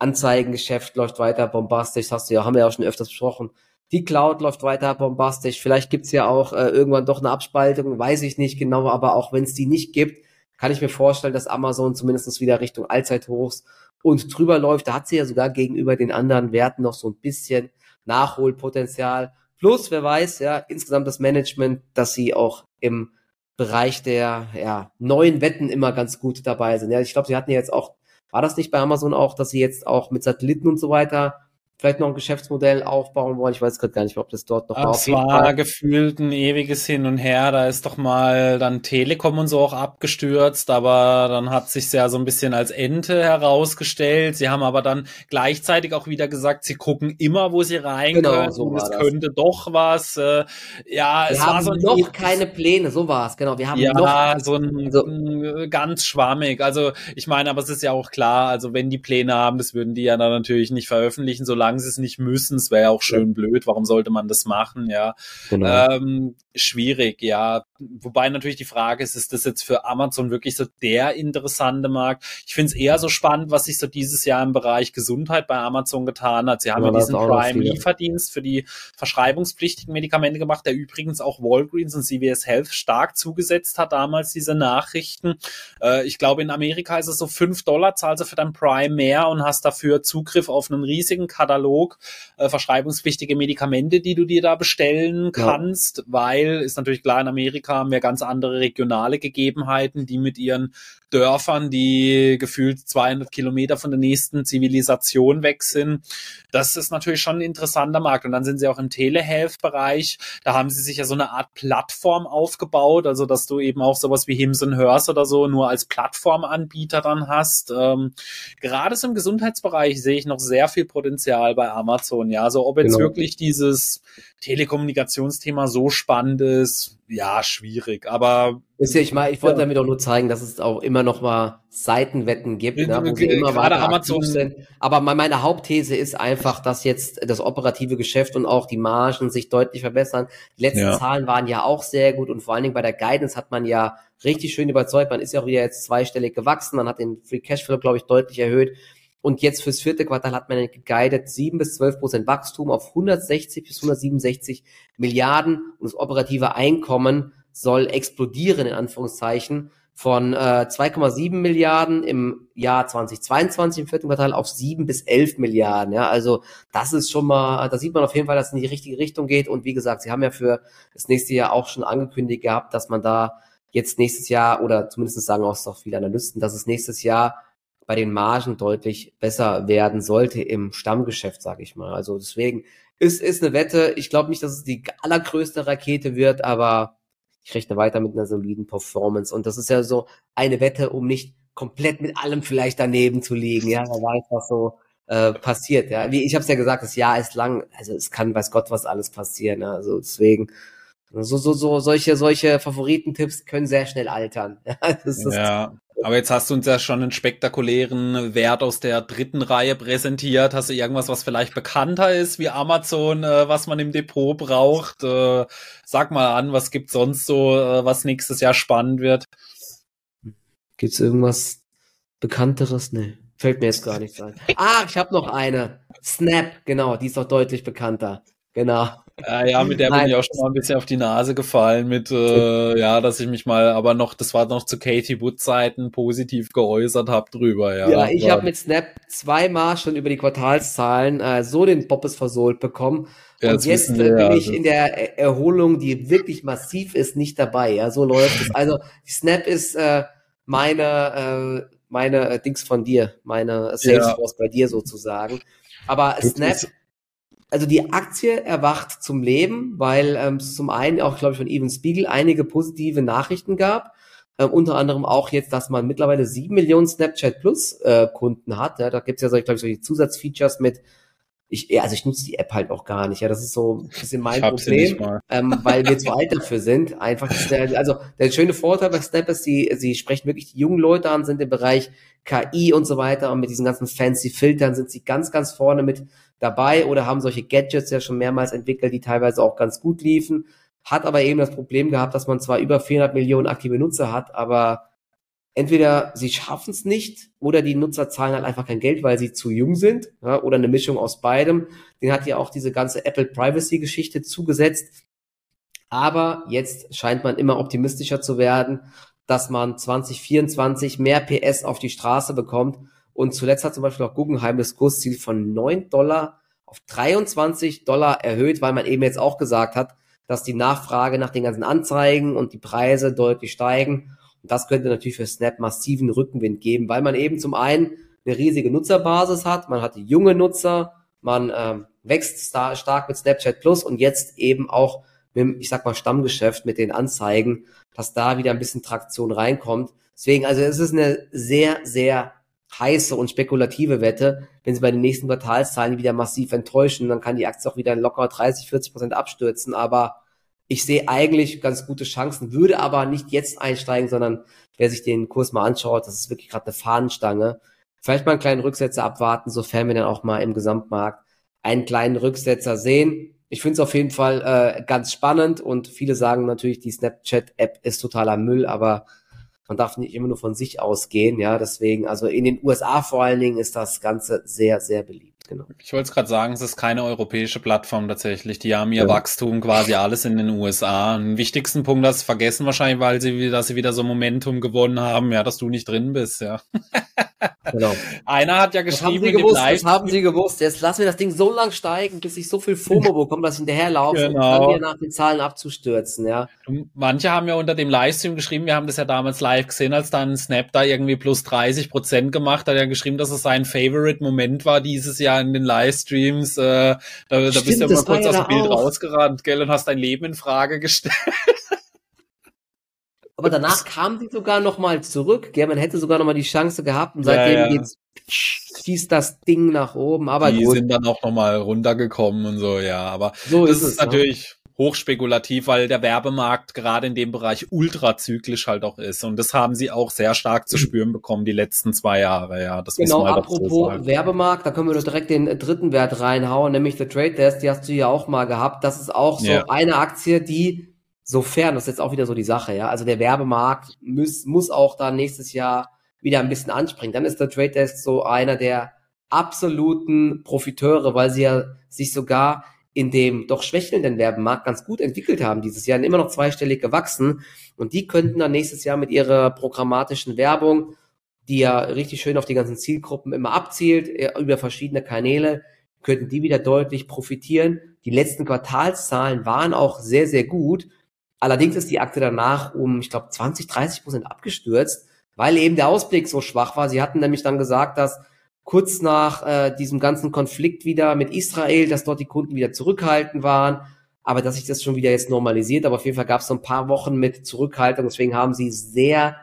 Anzeigengeschäft läuft weiter bombastisch, hast du ja, haben wir ja auch schon öfters besprochen. Die Cloud läuft weiter bombastisch. Vielleicht gibt's ja auch äh, irgendwann doch eine Abspaltung, weiß ich nicht genau, aber auch wenn es die nicht gibt, kann ich mir vorstellen, dass Amazon zumindest wieder Richtung Allzeithochs und drüber läuft. Da hat sie ja sogar gegenüber den anderen Werten noch so ein bisschen Nachholpotenzial. Plus, wer weiß, ja, insgesamt das Management, dass sie auch im Bereich der ja, neuen Wetten immer ganz gut dabei sind. Ja, ich glaube, sie hatten ja jetzt auch, war das nicht bei Amazon auch, dass sie jetzt auch mit Satelliten und so weiter vielleicht noch ein Geschäftsmodell aufbauen wollen. Ich weiß gerade gar nicht, ob das dort noch war. Es war gefühlt ein ewiges Hin und Her. Da ist doch mal dann Telekom und so auch abgestürzt, aber dann hat sich ja so ein bisschen als Ente herausgestellt. Sie haben aber dann gleichzeitig auch wieder gesagt, sie gucken immer, wo sie rein genau, können. So es könnte doch was. Äh, ja, wir es haben war so noch keine Pläne. So war es genau. Wir haben ja noch so ein, so äh, ganz schwammig. Also ich meine, aber es ist ja auch klar. Also wenn die Pläne haben, das würden die ja dann natürlich nicht veröffentlichen, solange solange sie es nicht müssen. Es wäre ja auch schön ja. blöd. Warum sollte man das machen? Ja, genau. ähm, schwierig. Ja, wobei natürlich die Frage ist, ist das jetzt für Amazon wirklich so der interessante Markt? Ich finde es eher so spannend, was sich so dieses Jahr im Bereich Gesundheit bei Amazon getan hat. Sie haben ja, ja diesen Prime-Lieferdienst für die verschreibungspflichtigen Medikamente gemacht, der übrigens auch Walgreens und CVS Health stark zugesetzt hat damals diese Nachrichten. Äh, ich glaube, in Amerika ist es so fünf Dollar, zahlst du für dein Prime mehr und hast dafür Zugriff auf einen riesigen Katalog äh, verschreibungspflichtige Medikamente, die du dir da bestellen kannst, ja. weil ist natürlich klar, in Amerika haben wir ganz andere regionale Gegebenheiten, die mit ihren Dörfern, die gefühlt 200 Kilometer von der nächsten Zivilisation weg sind. Das ist natürlich schon ein interessanter Markt. Und dann sind sie auch im Telehealth-Bereich. Da haben sie sich ja so eine Art Plattform aufgebaut, also dass du eben auch sowas wie Hims Hers oder so nur als Plattformanbieter dann hast. Ähm, gerade so im Gesundheitsbereich sehe ich noch sehr viel Potenzial bei Amazon. Ja, so also ob jetzt genau. wirklich dieses Telekommunikationsthema so spannend ist, ja, schwierig. Aber ist ja, ich meine, ich wollte ja. damit auch nur zeigen, dass es auch immer noch mal Seitenwetten gibt, ne, wo sie immer weiter Amazon sind. Aber meine Hauptthese ist einfach, dass jetzt das operative Geschäft und auch die Margen sich deutlich verbessern. Die letzten ja. Zahlen waren ja auch sehr gut und vor allen Dingen bei der Guidance hat man ja richtig schön überzeugt. Man ist ja auch wieder jetzt zweistellig gewachsen, man hat den Free Cashflow, glaube ich, deutlich erhöht. Und jetzt fürs vierte Quartal hat man geguidet 7 bis 12 Prozent Wachstum auf 160 bis 167 Milliarden und das operative Einkommen soll explodieren, in Anführungszeichen, von äh, 2,7 Milliarden im Jahr 2022 im vierten Quartal auf 7 bis 11 Milliarden. Ja, also das ist schon mal, da sieht man auf jeden Fall, dass es in die richtige Richtung geht. Und wie gesagt, sie haben ja für das nächste Jahr auch schon angekündigt gehabt, dass man da jetzt nächstes Jahr oder zumindest sagen auch noch viele Analysten, dass es nächstes Jahr bei den Margen deutlich besser werden sollte im Stammgeschäft, sage ich mal. Also deswegen ist ist eine Wette. Ich glaube nicht, dass es die allergrößte Rakete wird, aber ich rechne weiter mit einer soliden Performance. Und das ist ja so eine Wette, um nicht komplett mit allem vielleicht daneben zu liegen. Ja, wer weiß, was so äh, passiert. Ja, wie ich habe es ja gesagt, das Jahr ist lang. Also es kann, weiß Gott, was alles passieren. Ja? Also deswegen so so so solche solche Favoritentipps können sehr schnell altern. ja, aber jetzt hast du uns ja schon einen spektakulären Wert aus der dritten Reihe präsentiert. Hast du irgendwas, was vielleicht bekannter ist wie Amazon, äh, was man im Depot braucht? Äh, sag mal an, was gibt sonst so, äh, was nächstes Jahr spannend wird? Gibt's irgendwas Bekannteres? Nee, fällt mir jetzt gar nicht ein. Ah, ich habe noch eine. Snap, genau, die ist doch deutlich bekannter. Genau. Ja, ja, mit der Nein. bin ich auch schon mal ein bisschen auf die Nase gefallen, mit, äh, ja, dass ich mich mal, aber noch, das war noch zu Katie Wood Zeiten positiv geäußert habe drüber, ja. Ja, ich habe mit Snap zweimal schon über die Quartalszahlen äh, so den Boppes versohlt bekommen. Ja, und jetzt wir, bin ich in der Erholung, die wirklich massiv ist, nicht dabei. Ja, so läuft es. Also Snap ist äh, meine, äh, meine äh, Dings von dir, meine Salesforce ja. bei dir sozusagen. Aber Snap also die Aktie erwacht zum Leben, weil ähm, zum einen auch, glaube ich, von Even Spiegel einige positive Nachrichten gab. Äh, unter anderem auch jetzt, dass man mittlerweile sieben Millionen Snapchat Plus äh, Kunden hat. Ja, da gibt's ja, so, glaube ich, solche Zusatzfeatures mit ich, also ich nutze die App halt auch gar nicht. Ja, das ist so ein bisschen mein Problem, ähm, weil wir zu alt dafür sind. Einfach, der, also der schöne Vorteil bei Snap ist, sie, sie sprechen wirklich die jungen Leute an, sind im Bereich KI und so weiter und mit diesen ganzen fancy Filtern sind sie ganz, ganz vorne mit dabei oder haben solche Gadgets ja schon mehrmals entwickelt, die teilweise auch ganz gut liefen. Hat aber eben das Problem gehabt, dass man zwar über 400 Millionen aktive Nutzer hat, aber entweder sie schaffen es nicht oder die Nutzer zahlen halt einfach kein Geld, weil sie zu jung sind ja, oder eine Mischung aus beidem. Den hat ja auch diese ganze Apple Privacy Geschichte zugesetzt. Aber jetzt scheint man immer optimistischer zu werden dass man 2024 mehr PS auf die Straße bekommt. Und zuletzt hat zum Beispiel auch Guggenheim das Kursziel von 9 Dollar auf 23 Dollar erhöht, weil man eben jetzt auch gesagt hat, dass die Nachfrage nach den ganzen Anzeigen und die Preise deutlich steigen. Das könnte natürlich für Snap massiven Rückenwind geben, weil man eben zum einen eine riesige Nutzerbasis hat, man hat junge Nutzer, man ähm, wächst star stark mit Snapchat Plus und jetzt eben auch mit dem, ich sag mal, Stammgeschäft mit den Anzeigen, dass da wieder ein bisschen Traktion reinkommt. Deswegen, also es ist eine sehr, sehr heiße und spekulative Wette. Wenn sie bei den nächsten Quartalszahlen wieder massiv enttäuschen, dann kann die Aktie auch wieder locker 30, 40 Prozent abstürzen. Aber ich sehe eigentlich ganz gute Chancen, würde aber nicht jetzt einsteigen, sondern wer sich den Kurs mal anschaut, das ist wirklich gerade eine Fahnenstange. Vielleicht mal einen kleinen Rücksetzer abwarten, sofern wir dann auch mal im Gesamtmarkt einen kleinen Rücksetzer sehen. Ich finde es auf jeden Fall äh, ganz spannend und viele sagen natürlich, die Snapchat-App ist totaler Müll, aber man darf nicht immer nur von sich ausgehen, ja, deswegen, also in den USA vor allen Dingen ist das Ganze sehr, sehr beliebt, genau. Ich wollte es gerade sagen, es ist keine europäische Plattform tatsächlich, die haben ihr ja. Wachstum quasi alles in den USA. Den wichtigsten Punkt, das vergessen wahrscheinlich, weil sie, dass sie wieder so Momentum gewonnen haben, ja, dass du nicht drin bist, ja. Genau. Einer hat ja geschrieben, das haben, sie gewusst, das haben sie gewusst. Jetzt lassen wir das Ding so lang steigen, bis ich so viel FOMO bekomme, dass ich hinterherlaufe genau. und dann nach den Zahlen abzustürzen, ja. Manche haben ja unter dem Livestream geschrieben, wir haben das ja damals live gesehen, als dann Snap da irgendwie plus 30 Prozent gemacht hat, er ja geschrieben, dass es sein Favorite-Moment war dieses Jahr in den Livestreams. Äh, da, Stimmt, da bist du ja mal kurz ja aus dem Bild auch. rausgerannt, gell, und hast dein Leben in Frage gestellt. Aber danach kam sie sogar noch mal zurück. Gell? Man hätte sogar noch mal die Chance gehabt und seitdem ja, ja. geht's schießt das Ding nach oben. Aber die gut. sind dann auch noch mal runtergekommen und so, ja. Aber so das ist, es, ist natürlich. Hochspekulativ, weil der Werbemarkt gerade in dem Bereich ultrazyklisch halt auch ist. Und das haben sie auch sehr stark zu mhm. spüren bekommen die letzten zwei Jahre. Ja, das genau. Halt apropos so Werbemarkt, da können wir doch direkt den dritten Wert reinhauen, nämlich The Trade Desk. Die hast du ja auch mal gehabt. Das ist auch so ja. eine Aktie, die Sofern, das ist jetzt auch wieder so die Sache, ja. Also der Werbemarkt muss, muss auch da nächstes Jahr wieder ein bisschen anspringen. Dann ist der Trade Desk so einer der absoluten Profiteure, weil sie ja sich sogar in dem doch schwächelnden Werbemarkt ganz gut entwickelt haben dieses Jahr, immer noch zweistellig gewachsen. Und die könnten dann nächstes Jahr mit ihrer programmatischen Werbung, die ja richtig schön auf die ganzen Zielgruppen immer abzielt, äh, über verschiedene Kanäle, könnten die wieder deutlich profitieren. Die letzten Quartalszahlen waren auch sehr, sehr gut. Allerdings ist die Akte danach um, ich glaube, 20, 30 Prozent abgestürzt, weil eben der Ausblick so schwach war. Sie hatten nämlich dann gesagt, dass kurz nach äh, diesem ganzen Konflikt wieder mit Israel, dass dort die Kunden wieder zurückhaltend waren, aber dass sich das schon wieder jetzt normalisiert. Aber auf jeden Fall gab es so ein paar Wochen mit Zurückhaltung, deswegen haben sie sehr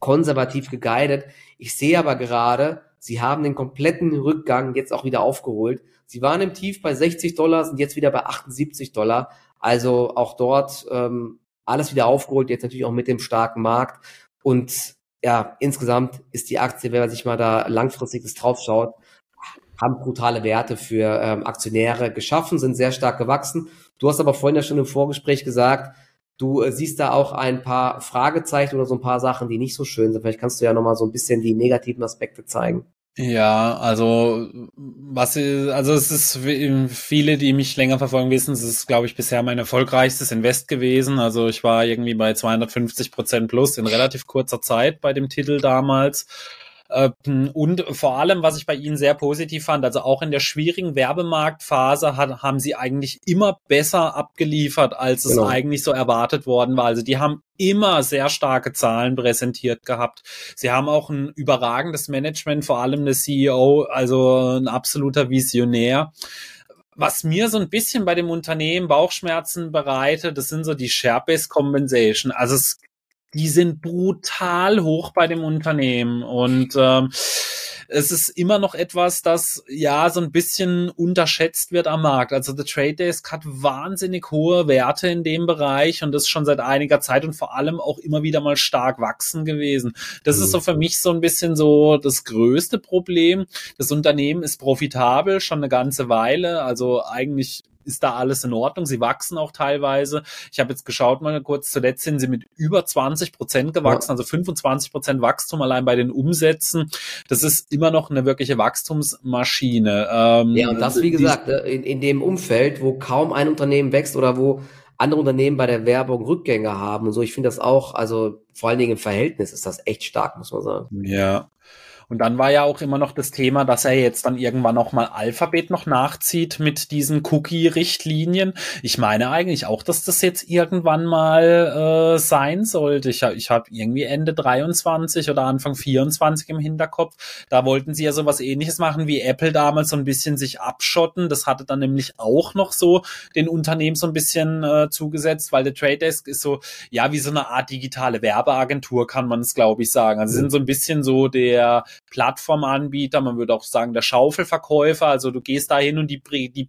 konservativ geguidet. Ich sehe aber gerade, sie haben den kompletten Rückgang jetzt auch wieder aufgeholt. Sie waren im Tief bei 60 Dollar, sind jetzt wieder bei 78 Dollar. Also auch dort ähm, alles wieder aufgeholt, jetzt natürlich auch mit dem starken Markt. Und ja, insgesamt ist die Aktie, wenn man sich mal da langfristig das draufschaut, haben brutale Werte für ähm, Aktionäre geschaffen, sind sehr stark gewachsen. Du hast aber vorhin ja schon im Vorgespräch gesagt, du äh, siehst da auch ein paar Fragezeichen oder so ein paar Sachen, die nicht so schön sind. Vielleicht kannst du ja nochmal so ein bisschen die negativen Aspekte zeigen. Ja, also was also es ist viele, die mich länger verfolgen, wissen, es ist, glaube ich, bisher mein erfolgreichstes Invest gewesen. Also ich war irgendwie bei 250 Prozent plus in relativ kurzer Zeit bei dem Titel damals. Ähm, und vor allem, was ich bei Ihnen sehr positiv fand, also auch in der schwierigen Werbemarktphase hat, haben Sie eigentlich immer besser abgeliefert, als es genau. eigentlich so erwartet worden war. Also die haben immer sehr starke Zahlen präsentiert gehabt. Sie haben auch ein überragendes Management, vor allem der CEO, also ein absoluter Visionär was mir so ein bisschen bei dem Unternehmen Bauchschmerzen bereitet, das sind so die Share-Based Compensation. Also es die sind brutal hoch bei dem Unternehmen und ähm, es ist immer noch etwas, das ja so ein bisschen unterschätzt wird am Markt. Also The Trade Desk hat wahnsinnig hohe Werte in dem Bereich und das schon seit einiger Zeit und vor allem auch immer wieder mal stark wachsen gewesen. Das mhm. ist so für mich so ein bisschen so das größte Problem. Das Unternehmen ist profitabel schon eine ganze Weile, also eigentlich ist da alles in Ordnung. Sie wachsen auch teilweise. Ich habe jetzt geschaut mal kurz, zuletzt sind sie mit über 20 Prozent gewachsen, also 25 Prozent Wachstum allein bei den Umsätzen. Das ist immer noch eine wirkliche Wachstumsmaschine. Ähm, ja, und das, wie gesagt, in, in dem Umfeld, wo kaum ein Unternehmen wächst oder wo andere Unternehmen bei der Werbung Rückgänge haben und so. Ich finde das auch, also vor allen Dingen im Verhältnis ist das echt stark, muss man sagen. Ja, und dann war ja auch immer noch das Thema, dass er jetzt dann irgendwann noch mal Alphabet noch nachzieht mit diesen Cookie-Richtlinien. Ich meine eigentlich auch, dass das jetzt irgendwann mal äh, sein sollte. Ich, ich habe irgendwie Ende 23 oder Anfang 24 im Hinterkopf. Da wollten sie ja so was ähnliches machen wie Apple damals so ein bisschen sich abschotten. Das hatte dann nämlich auch noch so den Unternehmen so ein bisschen äh, zugesetzt, weil der Trade Desk ist so, ja, wie so eine Art digitale Werbeagentur, kann man es, glaube ich, sagen. Also sind so ein bisschen so der Plattformanbieter, man würde auch sagen der Schaufelverkäufer. Also du gehst da hin und die, die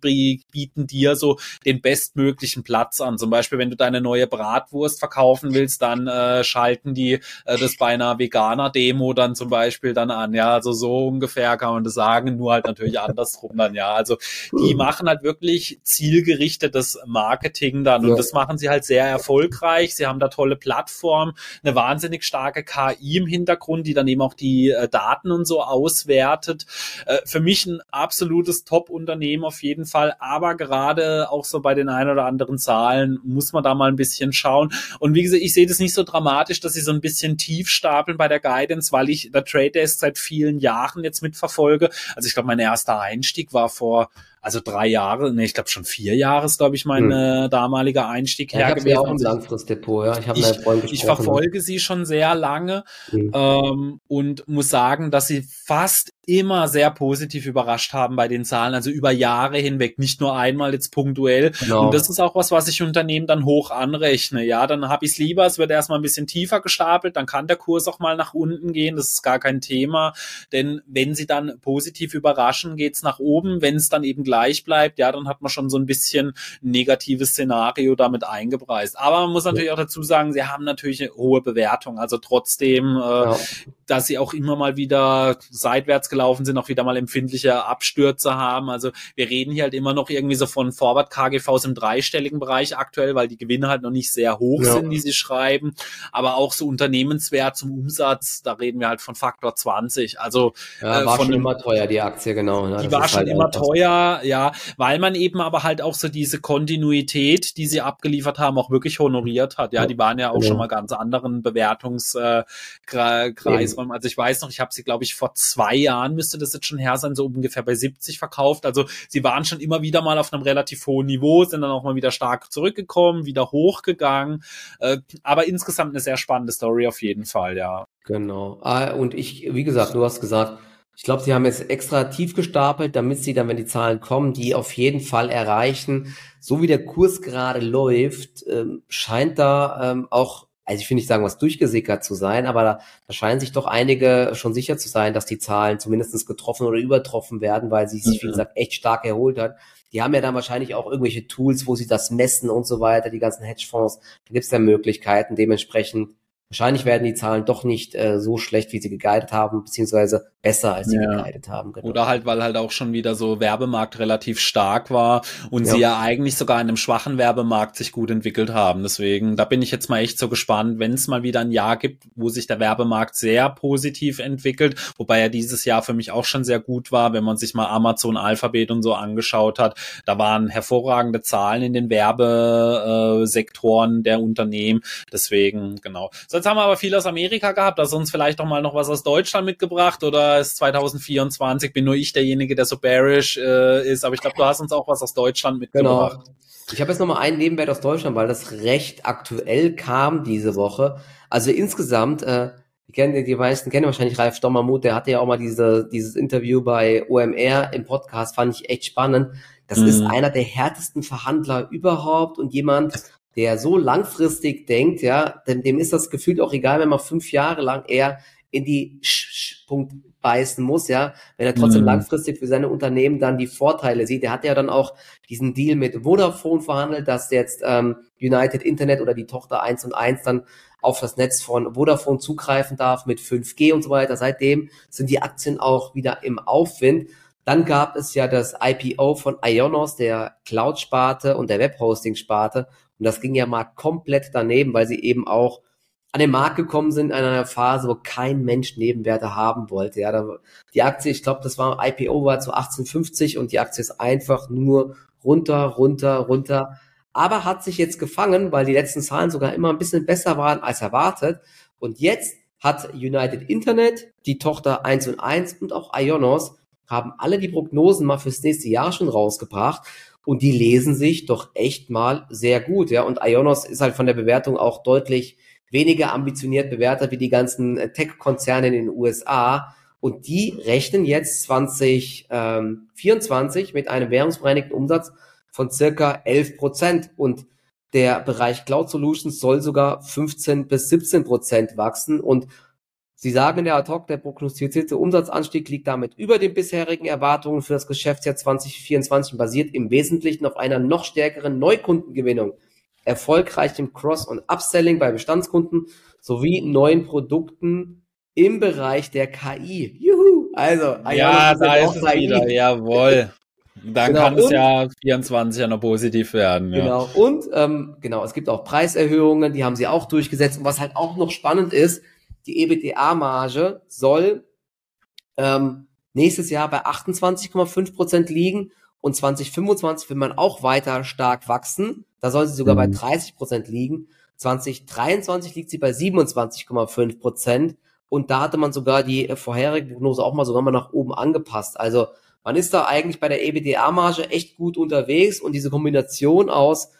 bieten dir so den bestmöglichen Platz an. Zum Beispiel, wenn du deine neue Bratwurst verkaufen willst, dann äh, schalten die äh, das bei einer Veganer-Demo dann zum Beispiel dann an. Ja, also so ungefähr kann man das sagen, nur halt natürlich andersrum dann, ja. Also die machen halt wirklich zielgerichtetes Marketing dann und ja. das machen sie halt sehr erfolgreich. Sie haben da tolle Plattformen, eine wahnsinnig starke KI im Hintergrund, die dann eben auch die äh, Daten Daten und so auswertet. Äh, für mich ein absolutes Top-Unternehmen auf jeden Fall, aber gerade auch so bei den ein oder anderen Zahlen muss man da mal ein bisschen schauen. Und wie gesagt, ich sehe das nicht so dramatisch, dass sie so ein bisschen tief stapeln bei der Guidance, weil ich der Trade Desk seit vielen Jahren jetzt mitverfolge. Also ich glaube, mein erster Einstieg war vor also drei Jahre, nee, ich glaube schon vier Jahre ist, glaube ich, mein hm. äh, damaliger Einstieg ja, her gewesen. Ja auch ein Langfristdepot, ja. Ich, habe ich, ich verfolge sie schon sehr lange hm. ähm, und muss sagen, dass sie fast immer sehr positiv überrascht haben bei den Zahlen, also über Jahre hinweg, nicht nur einmal jetzt punktuell. Genau. Und das ist auch was, was ich Unternehmen dann hoch anrechne. Ja, dann habe ich es lieber, es wird erstmal ein bisschen tiefer gestapelt, dann kann der Kurs auch mal nach unten gehen, das ist gar kein Thema. Denn wenn sie dann positiv überraschen, geht's nach oben. Wenn es dann eben gleich bleibt, ja, dann hat man schon so ein bisschen negatives Szenario damit eingepreist. Aber man muss natürlich ja. auch dazu sagen, sie haben natürlich eine hohe Bewertung. Also trotzdem, äh, ja. dass sie auch immer mal wieder seitwärts gelaufen sind, auch wieder mal empfindliche Abstürze haben. Also wir reden hier halt immer noch irgendwie so von Forward KGVs im dreistelligen Bereich aktuell, weil die Gewinne halt noch nicht sehr hoch ja. sind, die sie schreiben. Aber auch so Unternehmenswert zum Umsatz, da reden wir halt von Faktor 20. Also ja, äh, war von schon immer teuer, die Aktie, genau. Ne? Die war schon halt immer teuer, ja, weil man eben aber halt auch so diese Kontinuität, die sie abgeliefert haben, auch wirklich honoriert hat. Ja, ja die waren ja auch genau. schon mal ganz anderen Bewertungskreisräumen. Äh, also ich weiß noch, ich habe sie, glaube ich, vor zwei Jahren Jahren müsste das jetzt schon her sein, so ungefähr bei 70 verkauft. Also sie waren schon immer wieder mal auf einem relativ hohen Niveau, sind dann auch mal wieder stark zurückgekommen, wieder hochgegangen. Äh, aber insgesamt eine sehr spannende Story auf jeden Fall, ja. Genau. Ah, und ich, wie gesagt, du hast gesagt, ich glaube, sie haben jetzt extra tief gestapelt, damit sie dann, wenn die Zahlen kommen, die auf jeden Fall erreichen. So wie der Kurs gerade läuft, ähm, scheint da ähm, auch also ich will nicht sagen, was durchgesickert zu sein, aber da, da scheinen sich doch einige schon sicher zu sein, dass die Zahlen zumindest getroffen oder übertroffen werden, weil sie sich, mhm. wie gesagt, echt stark erholt hat. Die haben ja dann wahrscheinlich auch irgendwelche Tools, wo sie das messen und so weiter, die ganzen Hedgefonds. Da gibt es ja Möglichkeiten, dementsprechend wahrscheinlich werden die Zahlen doch nicht äh, so schlecht, wie sie geguidet haben, beziehungsweise besser, als sie ja. geguidet haben. Genau. Oder halt, weil halt auch schon wieder so Werbemarkt relativ stark war und ja. sie ja eigentlich sogar in einem schwachen Werbemarkt sich gut entwickelt haben. Deswegen, da bin ich jetzt mal echt so gespannt, wenn es mal wieder ein Jahr gibt, wo sich der Werbemarkt sehr positiv entwickelt, wobei er dieses Jahr für mich auch schon sehr gut war, wenn man sich mal Amazon Alphabet und so angeschaut hat. Da waren hervorragende Zahlen in den Werbesektoren der Unternehmen. Deswegen, genau. So, jetzt haben wir aber viel aus Amerika gehabt, also uns vielleicht auch mal noch was aus Deutschland mitgebracht oder ist 2024, bin nur ich derjenige, der so bearish äh, ist, aber ich glaube, du hast uns auch was aus Deutschland mitgebracht. Genau. Ich habe jetzt noch mal einen Nebenwert aus Deutschland, weil das recht aktuell kam diese Woche. Also insgesamt, äh, die, kennen, die meisten kennen wahrscheinlich Ralf Dommermuth, der hatte ja auch mal diese, dieses Interview bei OMR im Podcast, fand ich echt spannend. Das mhm. ist einer der härtesten Verhandler überhaupt und jemand, der so langfristig denkt, ja, dem, dem ist das gefühlt auch egal, wenn man fünf Jahre lang eher in die Sch -Sch Punkt beißen muss, ja, wenn er trotzdem mhm. langfristig für seine Unternehmen dann die Vorteile sieht. Er hat ja dann auch diesen Deal mit Vodafone verhandelt, dass jetzt ähm, United Internet oder die Tochter 1 und 1 dann auf das Netz von Vodafone zugreifen darf mit 5G und so weiter. Seitdem sind die Aktien auch wieder im Aufwind. Dann gab es ja das IPO von Ionos, der Cloud-Sparte und der Webhosting-Sparte. Und das ging ja mal komplett daneben, weil sie eben auch an den Markt gekommen sind in einer Phase, wo kein Mensch Nebenwerte haben wollte. Ja, da, die Aktie, ich glaube, das war IPO war zu 1850 und die Aktie ist einfach nur runter, runter, runter. aber hat sich jetzt gefangen, weil die letzten Zahlen sogar immer ein bisschen besser waren als erwartet. Und jetzt hat United Internet, die Tochter 1 und 1 und auch Ionos haben alle die Prognosen mal fürs nächste Jahr schon rausgebracht und die lesen sich doch echt mal sehr gut, ja. Und Ionos ist halt von der Bewertung auch deutlich weniger ambitioniert bewertet wie die ganzen Tech-Konzerne in den USA. Und die rechnen jetzt 2024 mit einem währungsbereinigten Umsatz von circa 11 Prozent. Und der Bereich Cloud Solutions soll sogar 15 bis 17 Prozent wachsen. Und Sie sagen in der Ad-Hoc, der prognostizierte Umsatzanstieg liegt damit über den bisherigen Erwartungen für das Geschäftsjahr 2024 und basiert im Wesentlichen auf einer noch stärkeren Neukundengewinnung, erfolgreichem Cross- und Upselling bei Bestandskunden sowie neuen Produkten im Bereich der KI. Juhu! Also, ja, da ist es KI. wieder, jawohl. Dann genau. kann es ja 24 ja noch positiv werden. Ja. Genau. Und ähm, genau, es gibt auch Preiserhöhungen, die haben sie auch durchgesetzt. Und was halt auch noch spannend ist, die EBITDA-Marge soll ähm, nächstes Jahr bei 28,5 Prozent liegen und 2025 will man auch weiter stark wachsen. Da soll sie sogar mhm. bei 30 Prozent liegen. 2023 liegt sie bei 27,5 Prozent und da hatte man sogar die vorherige Prognose auch mal sogar mal nach oben angepasst. Also man ist da eigentlich bei der EBITDA-Marge echt gut unterwegs und diese Kombination aus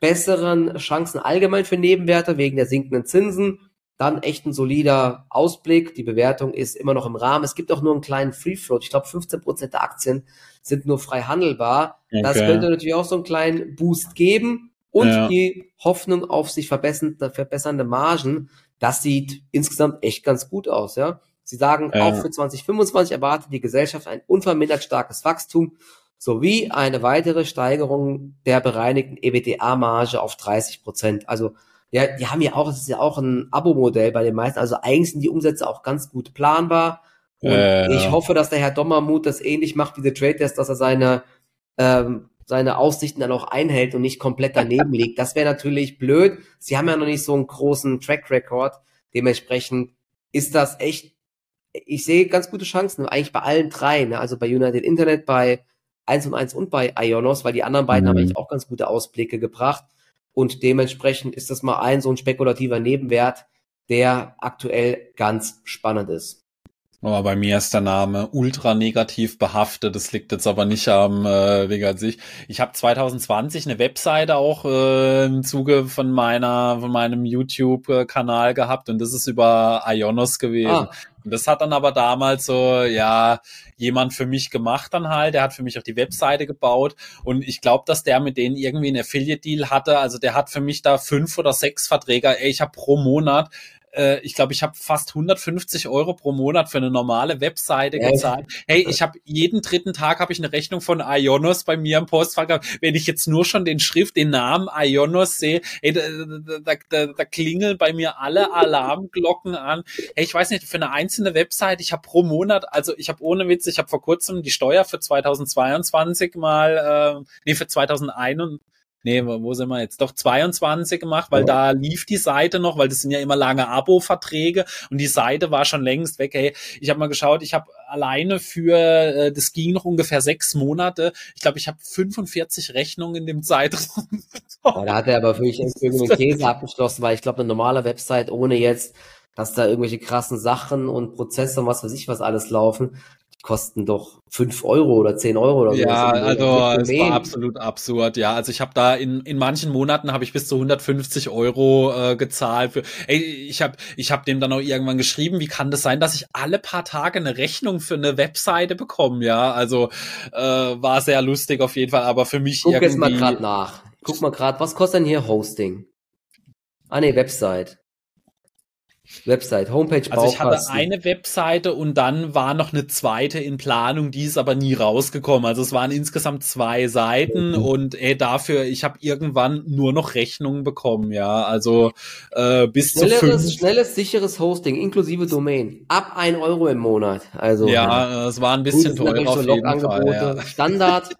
besseren Chancen allgemein für Nebenwerte wegen der sinkenden Zinsen dann echt ein solider Ausblick. Die Bewertung ist immer noch im Rahmen. Es gibt auch nur einen kleinen Free Float. Ich glaube, 15 Prozent der Aktien sind nur frei handelbar. Okay. Das könnte natürlich auch so einen kleinen Boost geben. Und ja. die Hoffnung auf sich verbessernde, verbessernde Margen, das sieht insgesamt echt ganz gut aus, ja. Sie sagen, ja. auch für 2025 erwartet die Gesellschaft ein unvermindert starkes Wachstum sowie eine weitere Steigerung der bereinigten EBITDA-Marge auf 30 Prozent. Also ja, die haben ja auch, es ist ja auch ein Abo-Modell bei den meisten. Also eigentlich sind die Umsätze auch ganz gut planbar. Und äh, ich hoffe, dass der Herr Dommermuth das ähnlich macht wie der Trade Desk, dass er seine, ähm, seine Aussichten dann auch einhält und nicht komplett daneben liegt. Das wäre natürlich blöd. Sie haben ja noch nicht so einen großen Track Record. Dementsprechend ist das echt, ich sehe ganz gute Chancen, eigentlich bei allen drei, ne? also bei United Internet, bei 1 und 1 und bei Ionos, weil die anderen beiden mhm. haben eigentlich auch ganz gute Ausblicke gebracht. Und dementsprechend ist das mal ein so ein spekulativer Nebenwert, der aktuell ganz spannend ist. Aber bei mir ist der Name ultra negativ behaftet. Das liegt jetzt aber nicht am äh, Weg an sich. Ich habe 2020 eine Webseite auch äh, im Zuge von meiner von meinem YouTube-Kanal gehabt und das ist über Ionos gewesen. Ah. Und das hat dann aber damals so, ja, jemand für mich gemacht dann halt. Der hat für mich auch die Webseite gebaut. Und ich glaube, dass der mit denen irgendwie einen Affiliate-Deal hatte. Also der hat für mich da fünf oder sechs Verträge. Ey, ich habe pro Monat äh, ich glaube, ich habe fast 150 Euro pro Monat für eine normale Webseite ja. gezahlt. Hey, ich habe jeden dritten Tag habe ich eine Rechnung von Ionos bei mir im Postfach gehabt. Wenn ich jetzt nur schon den Schrift, den Namen Ionos sehe, hey, da, da, da, da klingeln bei mir alle Alarmglocken an. Hey, ich weiß nicht, für eine einzelne Webseite, ich habe pro Monat, also ich habe ohne Witz, ich habe vor kurzem die Steuer für 2022 mal, äh, nee, für 2021 nee, wo sind wir jetzt? Doch 22 gemacht, weil ja. da lief die Seite noch, weil das sind ja immer lange Abo-Verträge und die Seite war schon längst weg. Hey, ich habe mal geschaut, ich habe alleine für, äh, das ging noch ungefähr sechs Monate. Ich glaube, ich habe 45 Rechnungen in dem Zeitraum. oh, da hat er aber wirklich irgendeinen Käse abgeschlossen, weil ich glaube, eine normale Website ohne jetzt dass da irgendwelche krassen Sachen und Prozesse und was weiß ich was alles laufen kosten doch fünf Euro oder zehn Euro oder so. Ja, also es war absolut absurd. Ja, also ich habe da in, in manchen Monaten habe ich bis zu 150 Euro äh, gezahlt. Für, ey, ich habe ich hab dem dann auch irgendwann geschrieben, wie kann das sein, dass ich alle paar Tage eine Rechnung für eine Webseite bekomme? Ja, also äh, war sehr lustig auf jeden Fall, aber für mich Guck irgendwie... jetzt mal gerade nach. Guck mal gerade, was kostet denn hier Hosting? Ah nee, Website. Website, Homepage, Also ich hatte eine Webseite und dann war noch eine zweite in Planung, die ist aber nie rausgekommen. Also es waren insgesamt zwei Seiten mhm. und ey, dafür, ich habe irgendwann nur noch Rechnungen bekommen, ja. Also äh, bis schnelleres, zu fünf. Schnelles, sicheres Hosting, inklusive Domain. Ab ein Euro im Monat. Also Ja, es war ein bisschen gut, teurer auf jeden Fall. Ja. Standard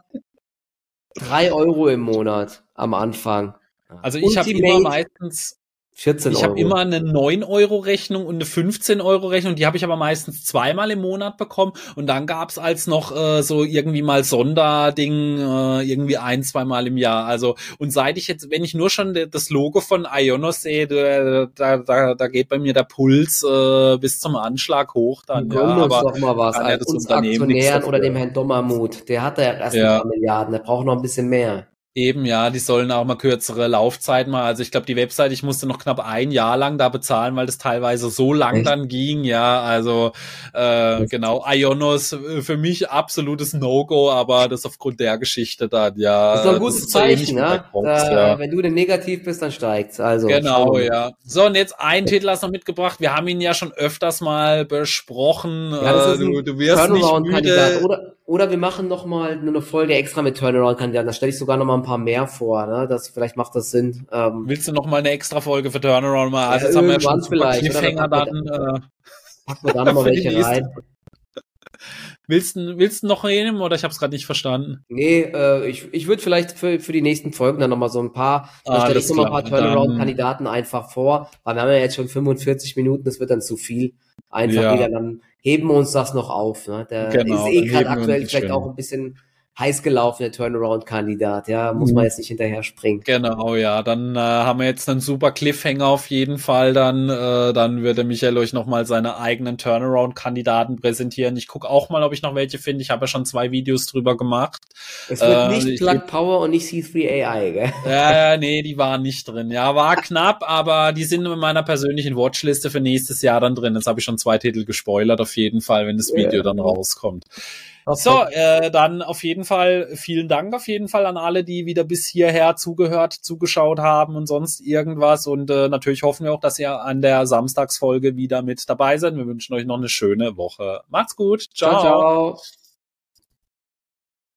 drei Euro im Monat am Anfang. Also ich habe immer meistens 14 Ich Euro. habe immer eine 9-Euro-Rechnung und eine 15-Euro-Rechnung. Die habe ich aber meistens zweimal im Monat bekommen. Und dann gab's als noch äh, so irgendwie mal Sonderding, äh, irgendwie ein, zweimal im Jahr. Also, und seit ich jetzt, wenn ich nur schon das Logo von Ionos sehe, da, da, da, da geht bei mir der Puls äh, bis zum Anschlag hoch dann. Ja, uns aber doch mal was. das uns Aktionären oder dem Herrn Dommermuth. Der hat ja erst ein Ja. paar Milliarden. Der braucht noch ein bisschen mehr. Eben, ja, die sollen auch mal kürzere Laufzeiten mal. Also ich glaube, die Website, ich musste noch knapp ein Jahr lang da bezahlen, weil das teilweise so lang Echt? dann ging. Ja, also äh, genau, Ionos äh, für mich absolutes No-Go, aber das aufgrund der Geschichte dann, ja. Das ist doch ein gutes Zeichen, ne? Da, ja. Wenn du denn negativ bist, dann steigt's. Also. Genau, wir. ja. So, und jetzt ein Titel hast du noch mitgebracht. Wir haben ihn ja schon öfters mal besprochen. Ja, Äh, du, du wirst nicht müde. Oder, oder wir machen noch mal nur eine Folge extra mit Turnaround-Kandidaten. Da stelle ich sogar noch mal ein paar mehr vor. Ne? Das, vielleicht macht das Sinn. Ähm, Willst du noch mal eine extra Folge für Turnaround mal? Also Ja, jetzt haben wir schon vielleicht? Cliffhanger Dann dann. Äh, packen wir da noch mal Für die welche rein. Willst du willst du noch nehmen oder ich habe es gerade nicht verstanden? Nee, äh, ich, ich würde vielleicht für, für die nächsten Folgen dann noch mal so ein paar, da stelle ich Alles noch mal ein paar Turnaround-Kandidaten einfach vor, weil wir haben ja jetzt schon 45 Minuten, das wird dann zu viel. Einfach Ja. wieder, dann heben wir uns das noch auf. Ne? Der Genau, ist eh gerade aktuell vielleicht schön. auch ein bisschen heiß gelaufen, der Turnaround-Kandidat. Ja, muss man Mhm. jetzt nicht hinterher springen. Genau, ja, dann äh, haben wir jetzt einen super Cliffhanger auf jeden Fall. Dann, äh, dann würde Michael euch nochmal seine eigenen Turnaround-Kandidaten präsentieren. Ich gucke auch mal, ob ich noch welche finde. Ich habe ja schon zwei Videos drüber gemacht. Es wird Äh, nicht ich- Plug Power und nicht C3 AI, gell? Ja, ja, nee, die waren nicht drin. Ja, war knapp, aber die sind in meiner persönlichen Watchliste für nächstes Jahr dann drin. Jetzt habe ich schon zwei Titel gespoilert, auf jeden Fall, wenn das Video Ja. dann rauskommt. So, äh, dann auf jeden Fall vielen Dank auf jeden Fall an alle, die wieder bis hierher zugehört, zugeschaut haben und sonst irgendwas. Und äh, natürlich hoffen wir auch, dass ihr an der Samstagsfolge wieder mit dabei seid. Wir wünschen euch noch eine schöne Woche. Macht's gut. ciao. ciao.